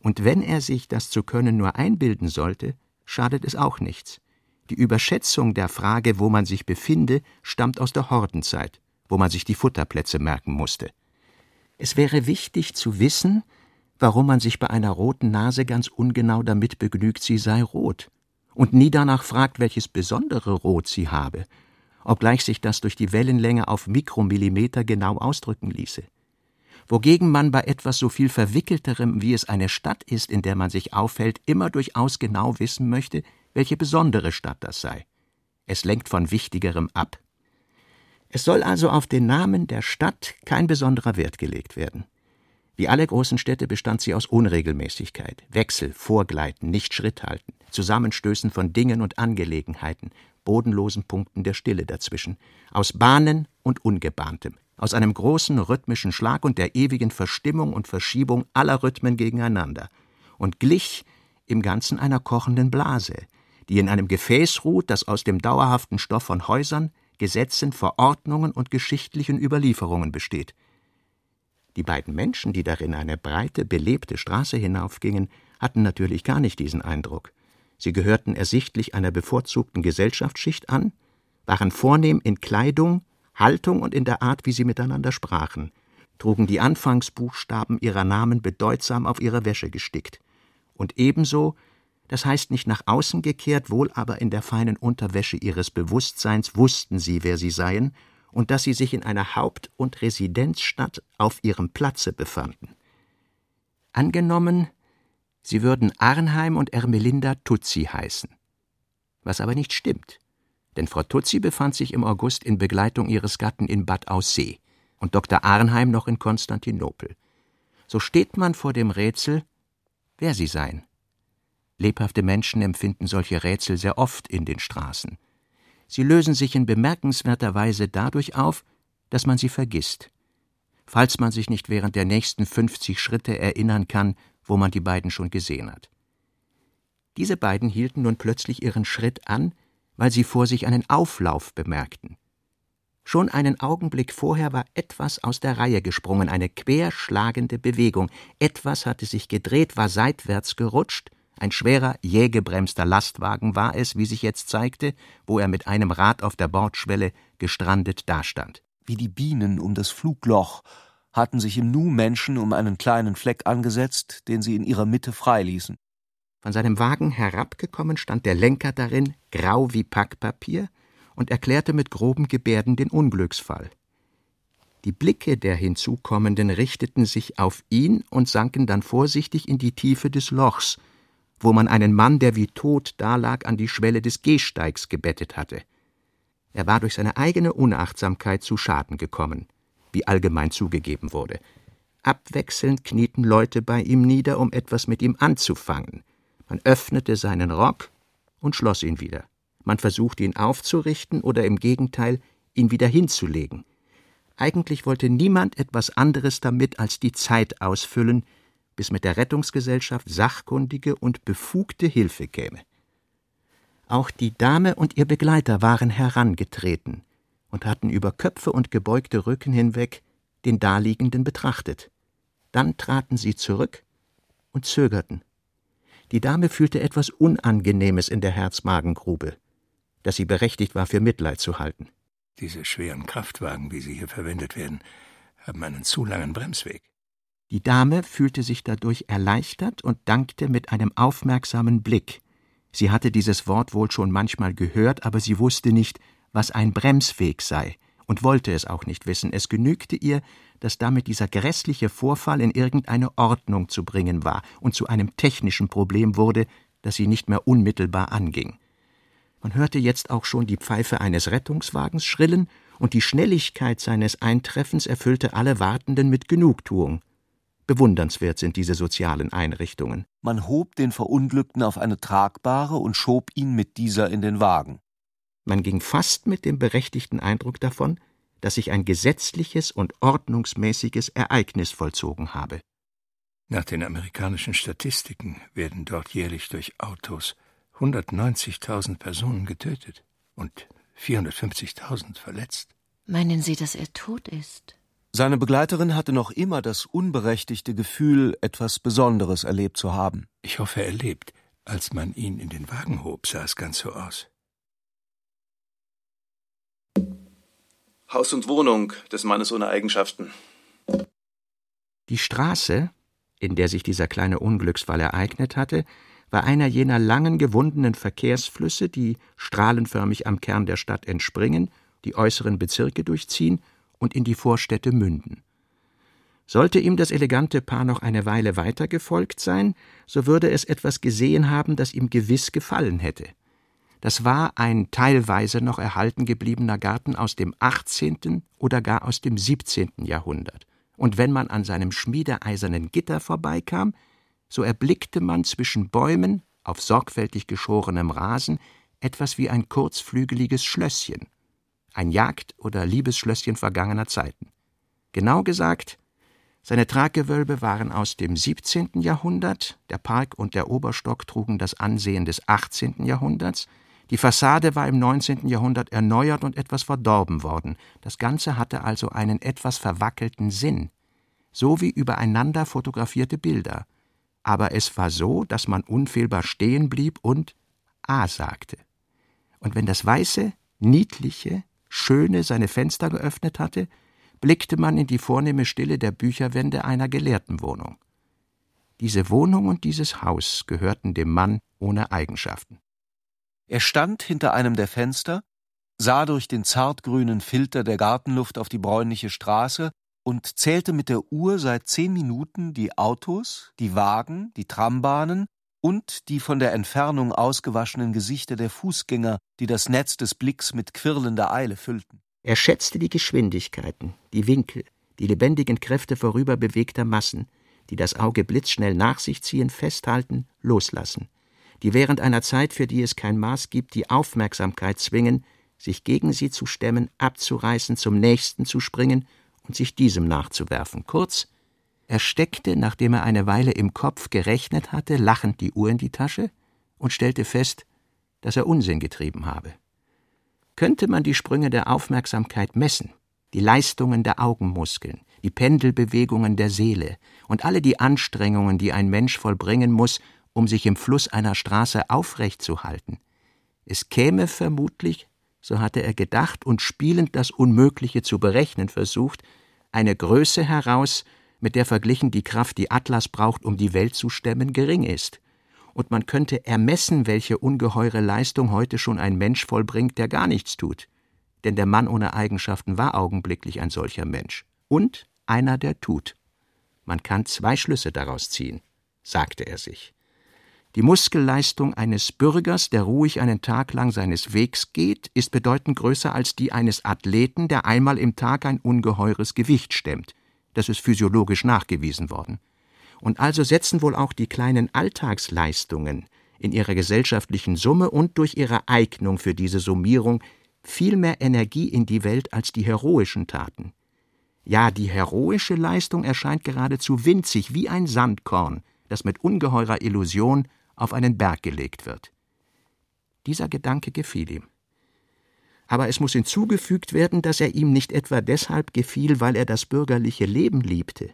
Und wenn er sich das zu können nur einbilden sollte, schadet es auch nichts. Die Überschätzung der Frage, wo man sich befinde, stammt aus der Hordenzeit, wo man sich die Futterplätze merken musste. Es wäre wichtig zu wissen, warum man sich bei einer roten Nase ganz ungenau damit begnügt, sie sei rot, und nie danach fragt, welches besondere Rot sie habe, obgleich sich das durch die Wellenlänge auf Mikromillimeter genau ausdrücken ließe wogegen man bei etwas so viel Verwickelterem, wie es eine Stadt ist, in der man sich aufhält, immer durchaus genau wissen möchte, welche besondere Stadt das sei. Es lenkt von Wichtigerem ab. Es soll also auf den Namen der Stadt kein besonderer Wert gelegt werden. Wie alle großen Städte bestand sie aus Unregelmäßigkeit, Wechsel, Vorgleiten, nicht Schritt halten, Zusammenstößen von Dingen und Angelegenheiten, bodenlosen Punkten der Stille dazwischen, aus Bahnen und Ungebahntem, aus einem großen rhythmischen Schlag und der ewigen Verstimmung und Verschiebung aller Rhythmen gegeneinander und glich im Ganzen einer kochenden Blase, die in einem Gefäß ruht, das aus dem dauerhaften Stoff von Häusern, Gesetzen, Verordnungen und geschichtlichen Überlieferungen besteht. Die beiden Menschen, die darin eine breite, belebte Straße hinaufgingen, hatten natürlich gar nicht diesen Eindruck. Sie gehörten ersichtlich einer bevorzugten Gesellschaftsschicht an, waren vornehm in Kleidung, Haltung und in der Art, wie sie miteinander sprachen, trugen die Anfangsbuchstaben ihrer Namen bedeutsam auf ihre Wäsche gestickt Und ebenso, das heißt nicht nach außen gekehrt, wohl aber in der feinen Unterwäsche ihres Bewusstseins wussten sie, wer sie seien und dass sie sich in einer Haupt- und Residenzstadt auf ihrem Platze befanden. Angenommen, sie würden Arnheim und Ermelinda Tutsi heißen. Was aber nicht stimmt, denn Frau Tutsi befand sich im August in Begleitung ihres Gatten in Bad Aussee und Dr. Arnheim noch in Konstantinopel. So steht man vor dem Rätsel, wer sie seien. Lebhafte Menschen empfinden solche Rätsel sehr oft in den Straßen. Sie lösen sich in bemerkenswerter Weise dadurch auf, dass man sie vergisst. Falls man sich nicht während der nächsten 50 Schritte erinnern kann, wo man die beiden schon gesehen hat. Diese beiden hielten nun plötzlich ihren Schritt an, weil sie vor sich einen Auflauf bemerkten. Schon einen Augenblick vorher war etwas aus der Reihe gesprungen, eine querschlagende Bewegung. Etwas hatte sich gedreht, war seitwärts gerutscht. Ein schwerer, jäh gebremster Lastwagen war es, wie sich jetzt zeigte, wo er mit einem Rad auf der Bordschwelle gestrandet dastand. Wie die Bienen um das Flugloch hatten sich im Nu Menschen um einen kleinen Fleck angesetzt, den sie in ihrer Mitte freiließen. Von seinem Wagen herabgekommen stand der Lenker darin, grau wie Packpapier, und erklärte mit groben Gebärden den Unglücksfall. Die Blicke der Hinzukommenden richteten sich auf ihn und sanken dann vorsichtig in die Tiefe des Lochs, wo man einen Mann, der wie tot dalag, an die Schwelle des Gehsteigs gebettet hatte. Er war durch seine eigene Unachtsamkeit zu Schaden gekommen, wie allgemein zugegeben wurde. Abwechselnd knieten Leute bei ihm nieder, um etwas mit ihm anzufangen. Man öffnete seinen Rock und schloss ihn wieder. Man versuchte ihn aufzurichten oder im Gegenteil ihn wieder hinzulegen. Eigentlich wollte niemand etwas anderes damit als die Zeit ausfüllen, bis mit der Rettungsgesellschaft sachkundige und befugte Hilfe käme. Auch die Dame und ihr Begleiter waren herangetreten und hatten über Köpfe und gebeugte Rücken hinweg den Daliegenden betrachtet. Dann traten sie zurück und zögerten. Die Dame fühlte etwas Unangenehmes in der Herzmagengrube dass sie berechtigt war, für Mitleid zu halten. Diese schweren Kraftwagen, wie sie hier verwendet werden, haben einen zu langen Bremsweg. Die Dame fühlte sich dadurch erleichtert und dankte mit einem aufmerksamen Blick. Sie hatte dieses Wort wohl schon manchmal gehört, aber sie wusste nicht, was ein Bremsweg sei und wollte es auch nicht wissen. Es genügte ihr, dass damit dieser grässliche Vorfall in irgendeine Ordnung zu bringen war und zu einem technischen Problem wurde, das sie nicht mehr unmittelbar anging. Man hörte jetzt auch schon die Pfeife eines Rettungswagens schrillen, und die Schnelligkeit seines Eintreffens erfüllte alle Wartenden mit Genugtuung. Bewundernswert sind diese sozialen Einrichtungen. Man hob den Verunglückten auf eine tragbare und schob ihn mit dieser in den Wagen. Man ging fast mit dem berechtigten Eindruck davon, dass sich ein gesetzliches und ordnungsmäßiges Ereignis vollzogen habe. Nach den amerikanischen Statistiken werden dort jährlich durch Autos 190.000 Personen getötet und 450.000 verletzt. Meinen Sie, dass er tot ist? Seine Begleiterin hatte noch immer das unberechtigte Gefühl, etwas Besonderes erlebt zu haben. Ich hoffe, er lebt. Als man ihn in den Wagen hob, sah es ganz so aus. Haus und Wohnung des Mannes ohne Eigenschaften. Die Straße, in der sich dieser kleine Unglücksfall ereignet hatte, war einer jener langen, gewundenen Verkehrsflüsse, die strahlenförmig am Kern der Stadt entspringen, die äußeren Bezirke durchziehen und in die Vorstädte münden. Sollte ihm das elegante Paar noch eine Weile weiter gefolgt sein, so würde es etwas gesehen haben, das ihm gewiss gefallen hätte. Das war ein teilweise noch erhalten gebliebener Garten aus dem 18. oder gar aus dem 17. Jahrhundert. Und wenn man an seinem schmiedeeisernen Gitter vorbeikam, so erblickte man zwischen Bäumen auf sorgfältig geschorenem Rasen etwas wie ein kurzflügeliges Schlösschen, ein Jagd- oder Liebesschlösschen vergangener Zeiten. Genau gesagt, seine Traggewölbe waren aus dem 17. Jahrhundert, der Park und der Oberstock trugen das Ansehen des 18. Jahrhunderts, die Fassade war im 19. Jahrhundert erneuert und etwas verdorben worden, das Ganze hatte also einen etwas verwackelten Sinn, so wie übereinander fotografierte Bilder, aber es war so, dass man unfehlbar stehen blieb und A sagte. Und wenn das weiße, niedliche, schöne seine Fenster geöffnet hatte, blickte man in die vornehme Stille der Bücherwände einer Gelehrtenwohnung. Diese Wohnung und dieses Haus gehörten dem Mann ohne Eigenschaften. Er stand hinter einem der Fenster, sah durch den zartgrünen Filter der Gartenluft auf die bräunliche Straße und zählte mit der Uhr seit zehn Minuten die Autos, die Wagen, die Trambahnen und die von der Entfernung ausgewaschenen Gesichter der Fußgänger, die das Netz des Blicks mit quirlender Eile füllten. Er schätzte die Geschwindigkeiten, die Winkel, die lebendigen Kräfte vorüberbewegter Massen, die das Auge blitzschnell nach sich ziehen, festhalten, loslassen, die während einer Zeit, für die es kein Maß gibt, die Aufmerksamkeit zwingen, sich gegen sie zu stemmen, abzureißen, zum nächsten zu springen und sich diesem nachzuwerfen. Kurz, er steckte, nachdem er eine Weile im Kopf gerechnet hatte, lachend die Uhr in die Tasche und stellte fest, dass er Unsinn getrieben habe. Könnte man die Sprünge der Aufmerksamkeit messen, die Leistungen der Augenmuskeln, die Pendelbewegungen der Seele und alle die Anstrengungen, die ein Mensch vollbringen muss, um sich im Fluss einer Straße aufrecht zu halten. Es käme vermutlich, so hatte er gedacht und spielend das Unmögliche zu berechnen versucht, eine Größe heraus, mit der verglichen die Kraft, die Atlas braucht, um die Welt zu stemmen, gering ist. Und man könnte ermessen, welche ungeheure Leistung heute schon ein Mensch vollbringt, der gar nichts tut. Denn der Mann ohne Eigenschaften war augenblicklich ein solcher Mensch. Und einer, der tut. Man kann zwei Schlüsse daraus ziehen, sagte er sich. Die Muskelleistung eines Bürgers, der ruhig einen Tag lang seines Wegs geht, ist bedeutend größer als die eines Athleten, der einmal im Tag ein ungeheures Gewicht stemmt. Das ist physiologisch nachgewiesen worden. Und also setzen wohl auch die kleinen Alltagsleistungen in ihrer gesellschaftlichen Summe und durch ihre Eignung für diese Summierung viel mehr Energie in die Welt als die heroischen Taten. Ja, die heroische Leistung erscheint geradezu winzig wie ein Sandkorn, das mit ungeheurer Illusion auf einen Berg gelegt wird. Dieser Gedanke gefiel ihm. Aber es muss hinzugefügt werden, dass er ihm nicht etwa deshalb gefiel, weil er das bürgerliche Leben liebte.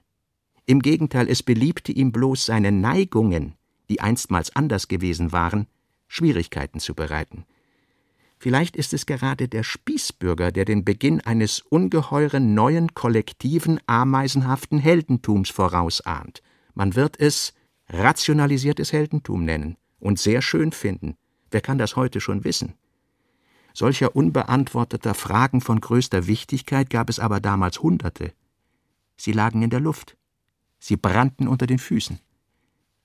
Im Gegenteil, es beliebte ihm bloß seine Neigungen, die einstmals anders gewesen waren, Schwierigkeiten zu bereiten. Vielleicht ist es gerade der Spießbürger, der den Beginn eines ungeheuren neuen kollektiven ameisenhaften Heldentums vorausahnt. Man wird es rationalisiertes Heldentum nennen und sehr schön finden. Wer kann das heute schon wissen? Solcher unbeantworteter Fragen von größter Wichtigkeit gab es aber damals Hunderte. Sie lagen in der Luft. Sie brannten unter den Füßen.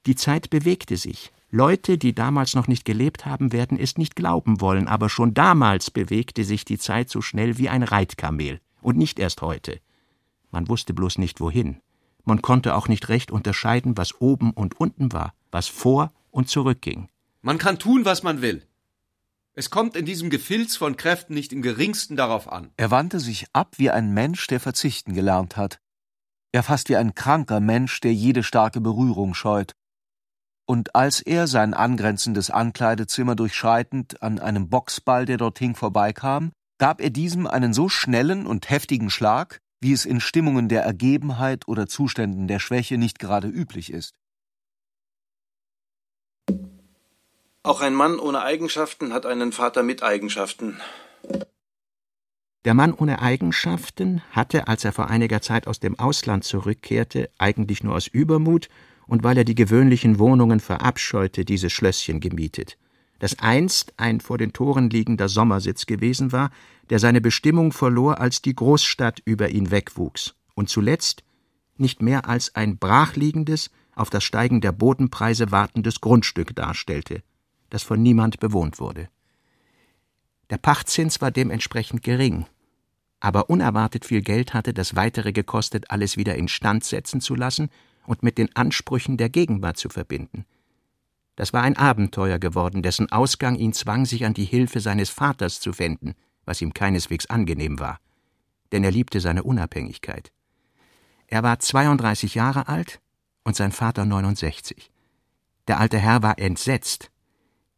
Die Zeit bewegte sich. Leute, die damals noch nicht gelebt haben, werden es nicht glauben wollen, aber schon damals bewegte sich die Zeit so schnell wie ein Reitkamel, und nicht erst heute. Man wusste bloß nicht wohin. Man konnte auch nicht recht unterscheiden, was oben und unten war, was vor und zurückging. Man kann tun, was man will. Es kommt in diesem Gefilz von Kräften nicht im geringsten darauf an. Er wandte sich ab wie ein Mensch, der verzichten gelernt hat. Ja, fast wie ein kranker Mensch, der jede starke Berührung scheut und als er sein angrenzendes Ankleidezimmer durchschreitend an einem Boxball, der dort hing, vorbeikam, gab er diesem einen so schnellen und heftigen Schlag, wie es in Stimmungen der Ergebenheit oder Zuständen der Schwäche nicht gerade üblich ist. Auch ein Mann ohne Eigenschaften hat einen Vater mit Eigenschaften. Der Mann ohne Eigenschaften hatte, als er vor einiger Zeit aus dem Ausland zurückkehrte, eigentlich nur aus Übermut und weil er die gewöhnlichen Wohnungen verabscheute, dieses Schlösschen gemietet, das einst ein vor den Toren liegender Sommersitz gewesen war, der seine Bestimmung verlor, als die Großstadt über ihn wegwuchs und zuletzt nicht mehr als ein brachliegendes, auf das Steigen der Bodenpreise wartendes Grundstück darstellte, das von niemand bewohnt wurde. Der Pachtzins war dementsprechend gering, aber unerwartet viel Geld hatte das weitere gekostet, alles wieder instand setzen zu lassen und mit den Ansprüchen der Gegenwart zu verbinden. Das war ein Abenteuer geworden, dessen Ausgang ihn zwang, sich an die Hilfe seines Vaters zu wenden, was ihm keineswegs angenehm war, denn er liebte seine Unabhängigkeit. Er war 32 Jahre alt und sein Vater 69. Der alte Herr war entsetzt,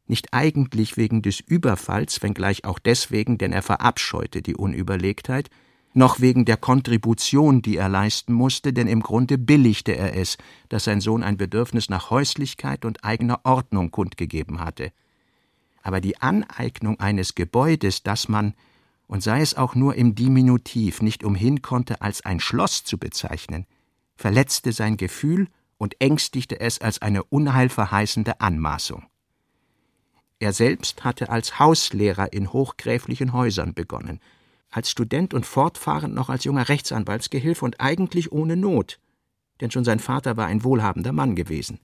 nicht eigentlich wegen des Überfalls, wenngleich auch deswegen, denn er verabscheute die Unüberlegtheit, noch wegen der Kontribution, die er leisten musste, denn im Grunde billigte er es, dass sein Sohn ein Bedürfnis nach Häuslichkeit und eigener Ordnung kundgegeben hatte. Aber die Aneignung eines Gebäudes, das man, und sei es auch nur im Diminutiv, nicht umhin konnte, als ein Schloss zu bezeichnen, verletzte sein Gefühl und ängstigte es als eine unheilverheißende Anmaßung. Er selbst hatte als Hauslehrer in hochgräflichen Häusern begonnen, als Student und fortfahrend noch als junger Rechtsanwaltsgehilfe und eigentlich ohne Not, denn schon sein Vater war ein wohlhabender Mann gewesen.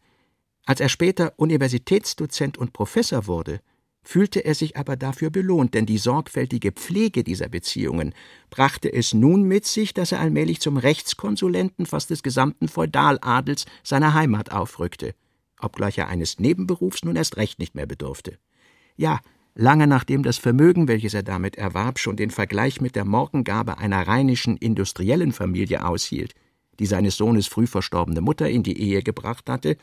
Als er später Universitätsdozent und Professor wurde, fühlte er sich aber dafür belohnt, denn die sorgfältige Pflege dieser Beziehungen brachte es nun mit sich, dass er allmählich zum Rechtskonsulenten fast des gesamten Feudaladels seiner Heimat aufrückte, obgleich er eines Nebenberufs nun erst recht nicht mehr bedurfte. Ja, lange nachdem das Vermögen, welches er damit erwarb, schon den Vergleich mit der Morgengabe einer rheinischen industriellen Familie aushielt, die seines Sohnes früh verstorbene Mutter in die Ehe gebracht hatte,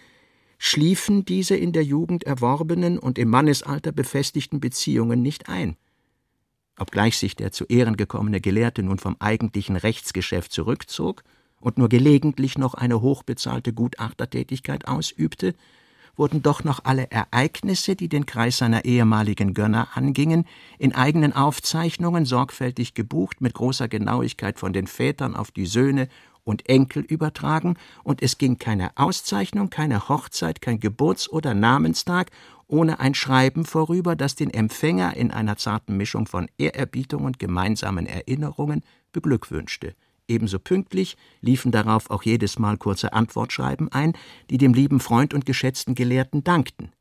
schliefen diese in der Jugend erworbenen und im Mannesalter befestigten Beziehungen nicht ein. Obgleich sich der zu Ehren gekommene Gelehrte nun vom eigentlichen Rechtsgeschäft zurückzog und nur gelegentlich noch eine hochbezahlte Gutachtertätigkeit ausübte, wurden doch noch alle Ereignisse, die den Kreis seiner ehemaligen Gönner angingen, in eigenen Aufzeichnungen sorgfältig gebucht, mit großer Genauigkeit von den Vätern auf die Söhne und Enkel übertragen, und es ging keine Auszeichnung, keine Hochzeit, kein Geburts- oder Namenstag ohne ein Schreiben vorüber, das den Empfänger in einer zarten Mischung von Ehrerbietung und gemeinsamen Erinnerungen beglückwünschte. Ebenso pünktlich liefen darauf auch jedes Mal kurze Antwortschreiben ein, die dem lieben Freund und geschätzten Gelehrten dankten.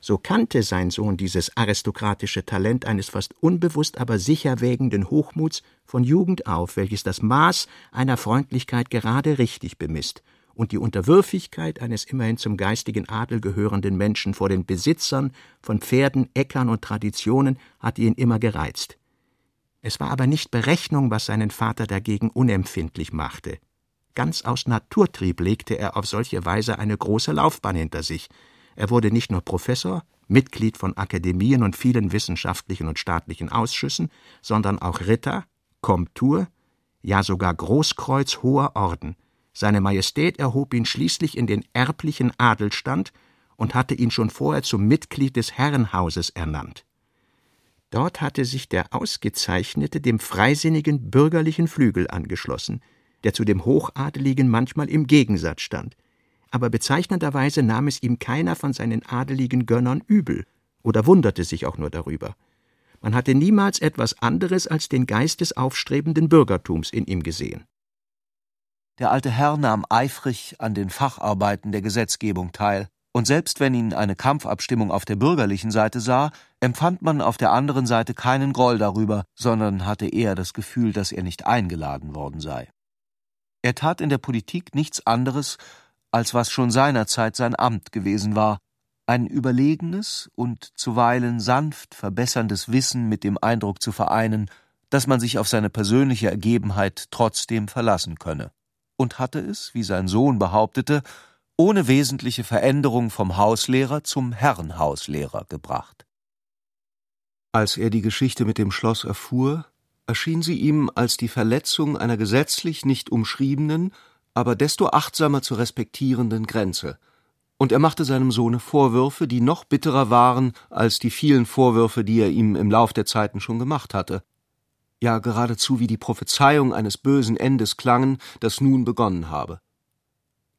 So kannte sein Sohn dieses aristokratische Talent eines fast unbewusst, aber sicher wägenden Hochmuts von Jugend auf, welches das Maß einer Freundlichkeit gerade richtig bemisst und die Unterwürfigkeit eines immerhin zum geistigen Adel gehörenden Menschen vor den Besitzern von Pferden, Äckern und Traditionen hatte ihn immer gereizt. Es war aber nicht Berechnung, was seinen Vater dagegen unempfindlich machte. Ganz aus Naturtrieb legte er auf solche Weise eine große Laufbahn hinter sich, er wurde nicht nur Professor, Mitglied von Akademien und vielen wissenschaftlichen und staatlichen Ausschüssen, sondern auch Ritter, Komtur, ja sogar Großkreuz hoher Orden. Seine Majestät erhob ihn schließlich in den erblichen Adelstand und hatte ihn schon vorher zum Mitglied des Herrenhauses ernannt. Dort hatte sich der Ausgezeichnete dem freisinnigen bürgerlichen Flügel angeschlossen, der zu dem Hochadeligen manchmal im Gegensatz stand aber bezeichnenderweise nahm es ihm keiner von seinen adeligen Gönnern übel oder wunderte sich auch nur darüber. Man hatte niemals etwas anderes als den Geist des aufstrebenden Bürgertums in ihm gesehen. Der alte Herr nahm eifrig an den Facharbeiten der Gesetzgebung teil, und selbst wenn ihn eine Kampfabstimmung auf der bürgerlichen Seite sah, empfand man auf der anderen Seite keinen Groll darüber, sondern hatte eher das Gefühl, dass er nicht eingeladen worden sei. Er tat in der Politik nichts anderes, als was schon seinerzeit sein Amt gewesen war, ein überlegenes und zuweilen sanft verbesserndes Wissen mit dem Eindruck zu vereinen, dass man sich auf seine persönliche Ergebenheit trotzdem verlassen könne, und hatte es, wie sein Sohn behauptete, ohne wesentliche Veränderung vom Hauslehrer zum Herrenhauslehrer gebracht. Als er die Geschichte mit dem Schloss erfuhr, erschien sie ihm als die Verletzung einer gesetzlich nicht umschriebenen aber desto achtsamer zu respektierenden Grenze, und er machte seinem Sohne Vorwürfe, die noch bitterer waren als die vielen Vorwürfe, die er ihm im Lauf der Zeiten schon gemacht hatte. Ja, geradezu wie die Prophezeiung eines bösen Endes klangen, das nun begonnen habe.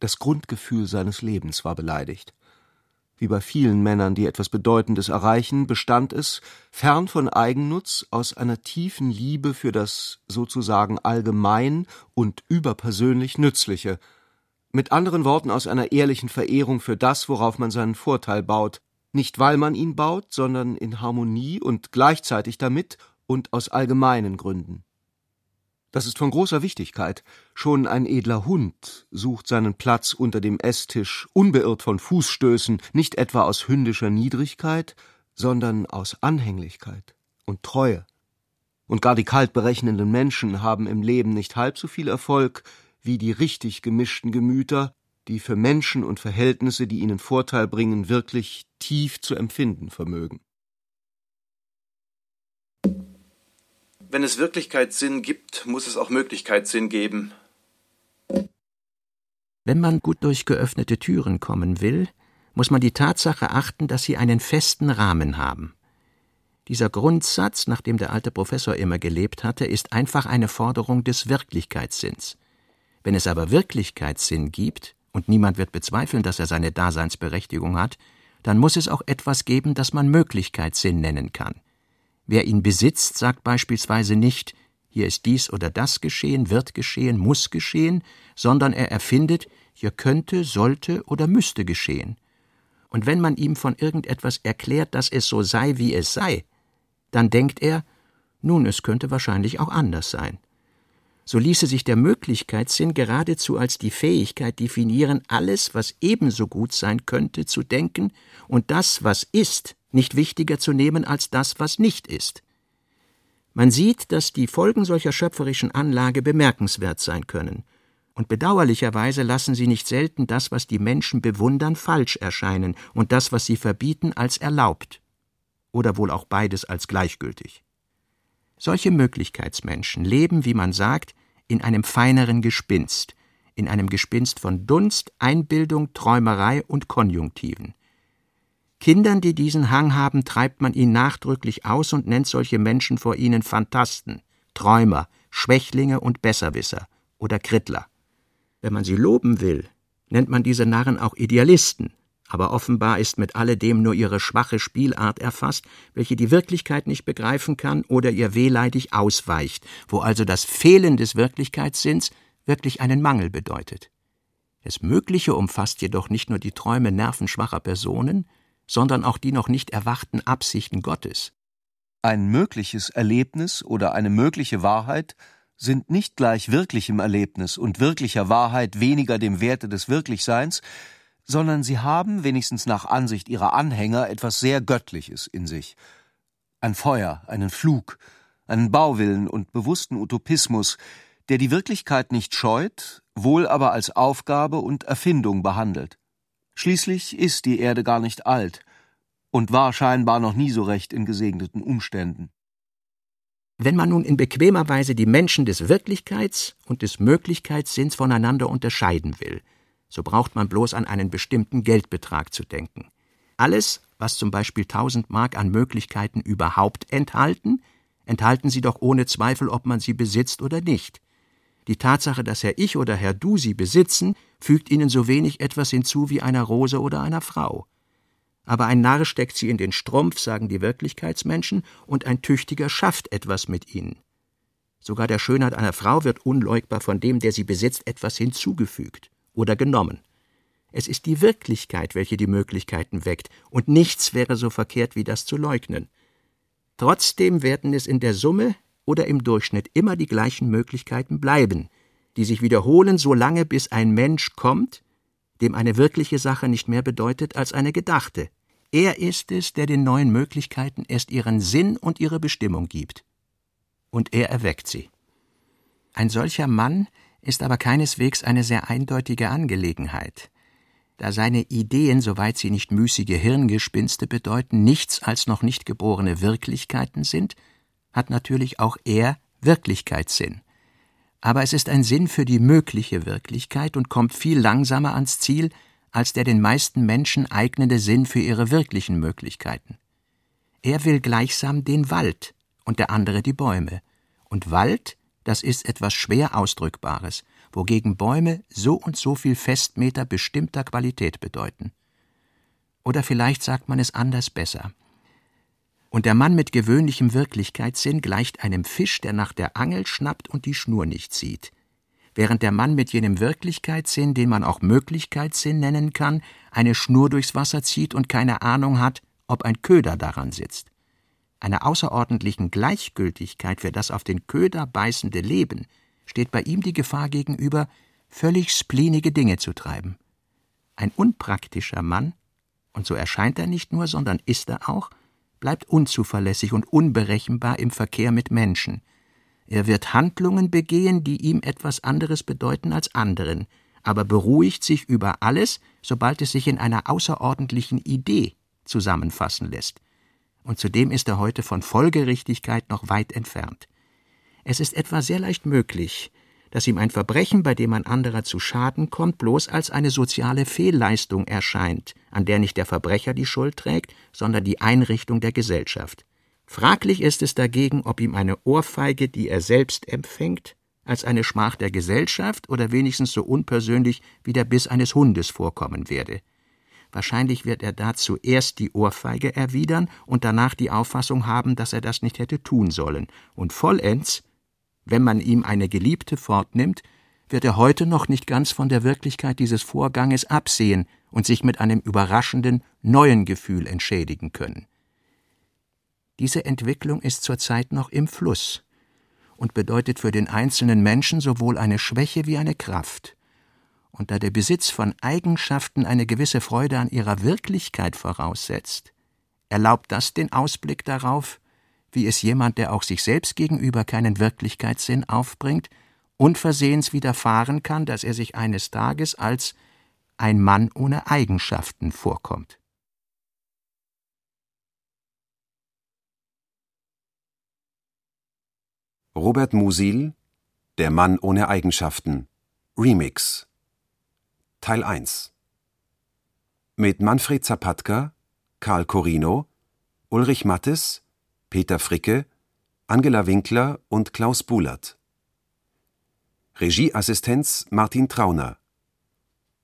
Das Grundgefühl seines Lebens war beleidigt. Wie bei vielen Männern, die etwas Bedeutendes erreichen, bestand es, fern von Eigennutz, aus einer tiefen Liebe für das sozusagen allgemein und überpersönlich Nützliche, mit anderen Worten aus einer ehrlichen Verehrung für das, worauf man seinen Vorteil baut, nicht weil man ihn baut, sondern in Harmonie und gleichzeitig damit und aus allgemeinen Gründen. Das ist von großer Wichtigkeit. Schon ein edler Hund sucht seinen Platz unter dem Esstisch, unbeirrt von Fußstößen, nicht etwa aus hündischer Niedrigkeit, sondern aus Anhänglichkeit und Treue. Und gar die kalt berechnenden Menschen haben im Leben nicht halb so viel Erfolg wie die richtig gemischten Gemüter, die für Menschen und Verhältnisse, die ihnen Vorteil bringen, wirklich tief zu empfinden vermögen. Wenn es Wirklichkeitssinn gibt, muss es auch Möglichkeitssinn geben. Wenn man gut durch geöffnete Türen kommen will, muss man die Tatsache achten, dass sie einen festen Rahmen haben. Dieser Grundsatz, nach dem der alte Professor immer gelebt hatte, ist einfach eine Forderung des Wirklichkeitssinns. Wenn es aber Wirklichkeitssinn gibt und niemand wird bezweifeln, dass er seine Daseinsberechtigung hat, dann muss es auch etwas geben, das man Möglichkeitssinn nennen kann. Wer ihn besitzt, sagt beispielsweise nicht, hier ist dies oder das geschehen, wird geschehen, muss geschehen, sondern er erfindet, hier könnte, sollte oder müsste geschehen. Und wenn man ihm von irgendetwas erklärt, dass es so sei, wie es sei, dann denkt er, nun, es könnte wahrscheinlich auch anders sein. So ließe sich der Möglichkeitssinn geradezu als die Fähigkeit definieren, alles, was ebenso gut sein könnte, zu denken und das, was ist, nicht wichtiger zu nehmen als das, was nicht ist. Man sieht, dass die Folgen solcher schöpferischen Anlage bemerkenswert sein können, und bedauerlicherweise lassen sie nicht selten das, was die Menschen bewundern, falsch erscheinen und das, was sie verbieten, als erlaubt, oder wohl auch beides als gleichgültig. Solche Möglichkeitsmenschen leben, wie man sagt, in einem feineren Gespinst, in einem Gespinst von Dunst, Einbildung, Träumerei und Konjunktiven. Kindern, die diesen Hang haben, treibt man ihn nachdrücklich aus und nennt solche Menschen vor ihnen Phantasten, Träumer, Schwächlinge und Besserwisser oder Krittler. Wenn man sie loben will, nennt man diese Narren auch Idealisten, aber offenbar ist mit alledem nur ihre schwache Spielart erfasst, welche die Wirklichkeit nicht begreifen kann oder ihr wehleidig ausweicht, wo also das Fehlen des Wirklichkeitssinns wirklich einen Mangel bedeutet. Das Mögliche umfasst jedoch nicht nur die Träume nervenschwacher Personen, sondern auch die noch nicht erwachten Absichten Gottes. Ein mögliches Erlebnis oder eine mögliche Wahrheit sind nicht gleich wirklichem Erlebnis und wirklicher Wahrheit weniger dem Werte des Wirklichseins, sondern sie haben, wenigstens nach Ansicht ihrer Anhänger, etwas sehr Göttliches in sich. Ein Feuer, einen Flug, einen Bauwillen und bewussten Utopismus, der die Wirklichkeit nicht scheut, wohl aber als Aufgabe und Erfindung behandelt. Schließlich ist die Erde gar nicht alt und war scheinbar noch nie so recht in gesegneten Umständen. Wenn man nun in bequemer Weise die Menschen des Wirklichkeits und des Möglichkeitssinns voneinander unterscheiden will, so braucht man bloß an einen bestimmten Geldbetrag zu denken. Alles, was zum Beispiel tausend Mark an Möglichkeiten überhaupt enthalten, enthalten sie doch ohne Zweifel, ob man sie besitzt oder nicht. Die Tatsache, dass Herr Ich oder Herr Du sie besitzen, fügt ihnen so wenig etwas hinzu wie einer Rose oder einer Frau. Aber ein Narr steckt sie in den Strumpf, sagen die Wirklichkeitsmenschen, und ein Tüchtiger schafft etwas mit ihnen. Sogar der Schönheit einer Frau wird unleugbar von dem, der sie besitzt, etwas hinzugefügt oder genommen. Es ist die Wirklichkeit, welche die Möglichkeiten weckt, und nichts wäre so verkehrt wie das zu leugnen. Trotzdem werden es in der Summe oder im Durchschnitt immer die gleichen Möglichkeiten bleiben, die sich wiederholen, solange bis ein Mensch kommt, dem eine wirkliche Sache nicht mehr bedeutet als eine gedachte. Er ist es, der den neuen Möglichkeiten erst ihren Sinn und ihre Bestimmung gibt. Und er erweckt sie. Ein solcher Mann ist aber keineswegs eine sehr eindeutige Angelegenheit, da seine Ideen, soweit sie nicht müßige Hirngespinste bedeuten, nichts als noch nicht geborene Wirklichkeiten sind, hat natürlich auch er Wirklichkeitssinn. Aber es ist ein Sinn für die mögliche Wirklichkeit und kommt viel langsamer ans Ziel als der den meisten Menschen eignende Sinn für ihre wirklichen Möglichkeiten. Er will gleichsam den Wald und der andere die Bäume. Und Wald das ist etwas schwer Ausdrückbares, wogegen Bäume so und so viel Festmeter bestimmter Qualität bedeuten. Oder vielleicht sagt man es anders besser. Und der Mann mit gewöhnlichem Wirklichkeitssinn gleicht einem Fisch, der nach der Angel schnappt und die Schnur nicht sieht, während der Mann mit jenem Wirklichkeitssinn, den man auch Möglichkeitssinn nennen kann, eine Schnur durchs Wasser zieht und keine Ahnung hat, ob ein Köder daran sitzt einer außerordentlichen Gleichgültigkeit für das auf den Köder beißende Leben steht bei ihm die Gefahr gegenüber, völlig splinige Dinge zu treiben. Ein unpraktischer Mann, und so erscheint er nicht nur, sondern ist er auch, bleibt unzuverlässig und unberechenbar im Verkehr mit Menschen. Er wird Handlungen begehen, die ihm etwas anderes bedeuten als anderen, aber beruhigt sich über alles, sobald es sich in einer außerordentlichen Idee zusammenfassen lässt und zudem ist er heute von Folgerichtigkeit noch weit entfernt. Es ist etwa sehr leicht möglich, dass ihm ein Verbrechen, bei dem ein anderer zu Schaden kommt, bloß als eine soziale Fehlleistung erscheint, an der nicht der Verbrecher die Schuld trägt, sondern die Einrichtung der Gesellschaft. Fraglich ist es dagegen, ob ihm eine Ohrfeige, die er selbst empfängt, als eine Schmach der Gesellschaft oder wenigstens so unpersönlich wie der Biss eines Hundes vorkommen werde. Wahrscheinlich wird er dazu erst die Ohrfeige erwidern und danach die Auffassung haben, dass er das nicht hätte tun sollen. Und vollends, wenn man ihm eine Geliebte fortnimmt, wird er heute noch nicht ganz von der Wirklichkeit dieses Vorganges absehen und sich mit einem überraschenden, neuen Gefühl entschädigen können. Diese Entwicklung ist zurzeit noch im Fluss und bedeutet für den einzelnen Menschen sowohl eine Schwäche wie eine Kraft. Und da der Besitz von Eigenschaften eine gewisse Freude an ihrer Wirklichkeit voraussetzt, erlaubt das den Ausblick darauf, wie es jemand, der auch sich selbst gegenüber keinen Wirklichkeitssinn aufbringt, unversehens widerfahren kann, dass er sich eines Tages als ein Mann ohne Eigenschaften vorkommt. Robert Musil Der Mann ohne Eigenschaften Remix Teil 1 Mit Manfred Zapatka, Karl Corino, Ulrich Mattes, Peter Fricke, Angela Winkler und Klaus Buhlert. Regieassistenz Martin Trauner.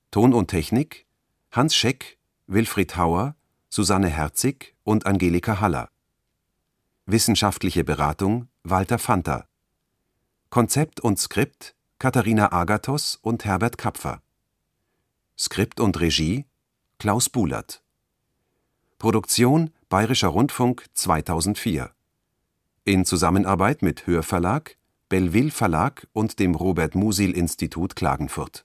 Ton und Technik Hans Scheck, Wilfried Hauer, Susanne Herzig und Angelika Haller. Wissenschaftliche Beratung Walter Fanta. Konzept und Skript Katharina Agathos und Herbert Kapfer. Skript und Regie Klaus Buhlert. Produktion Bayerischer Rundfunk 2004. In Zusammenarbeit mit Hörverlag, Belleville Verlag und dem Robert Musil Institut Klagenfurt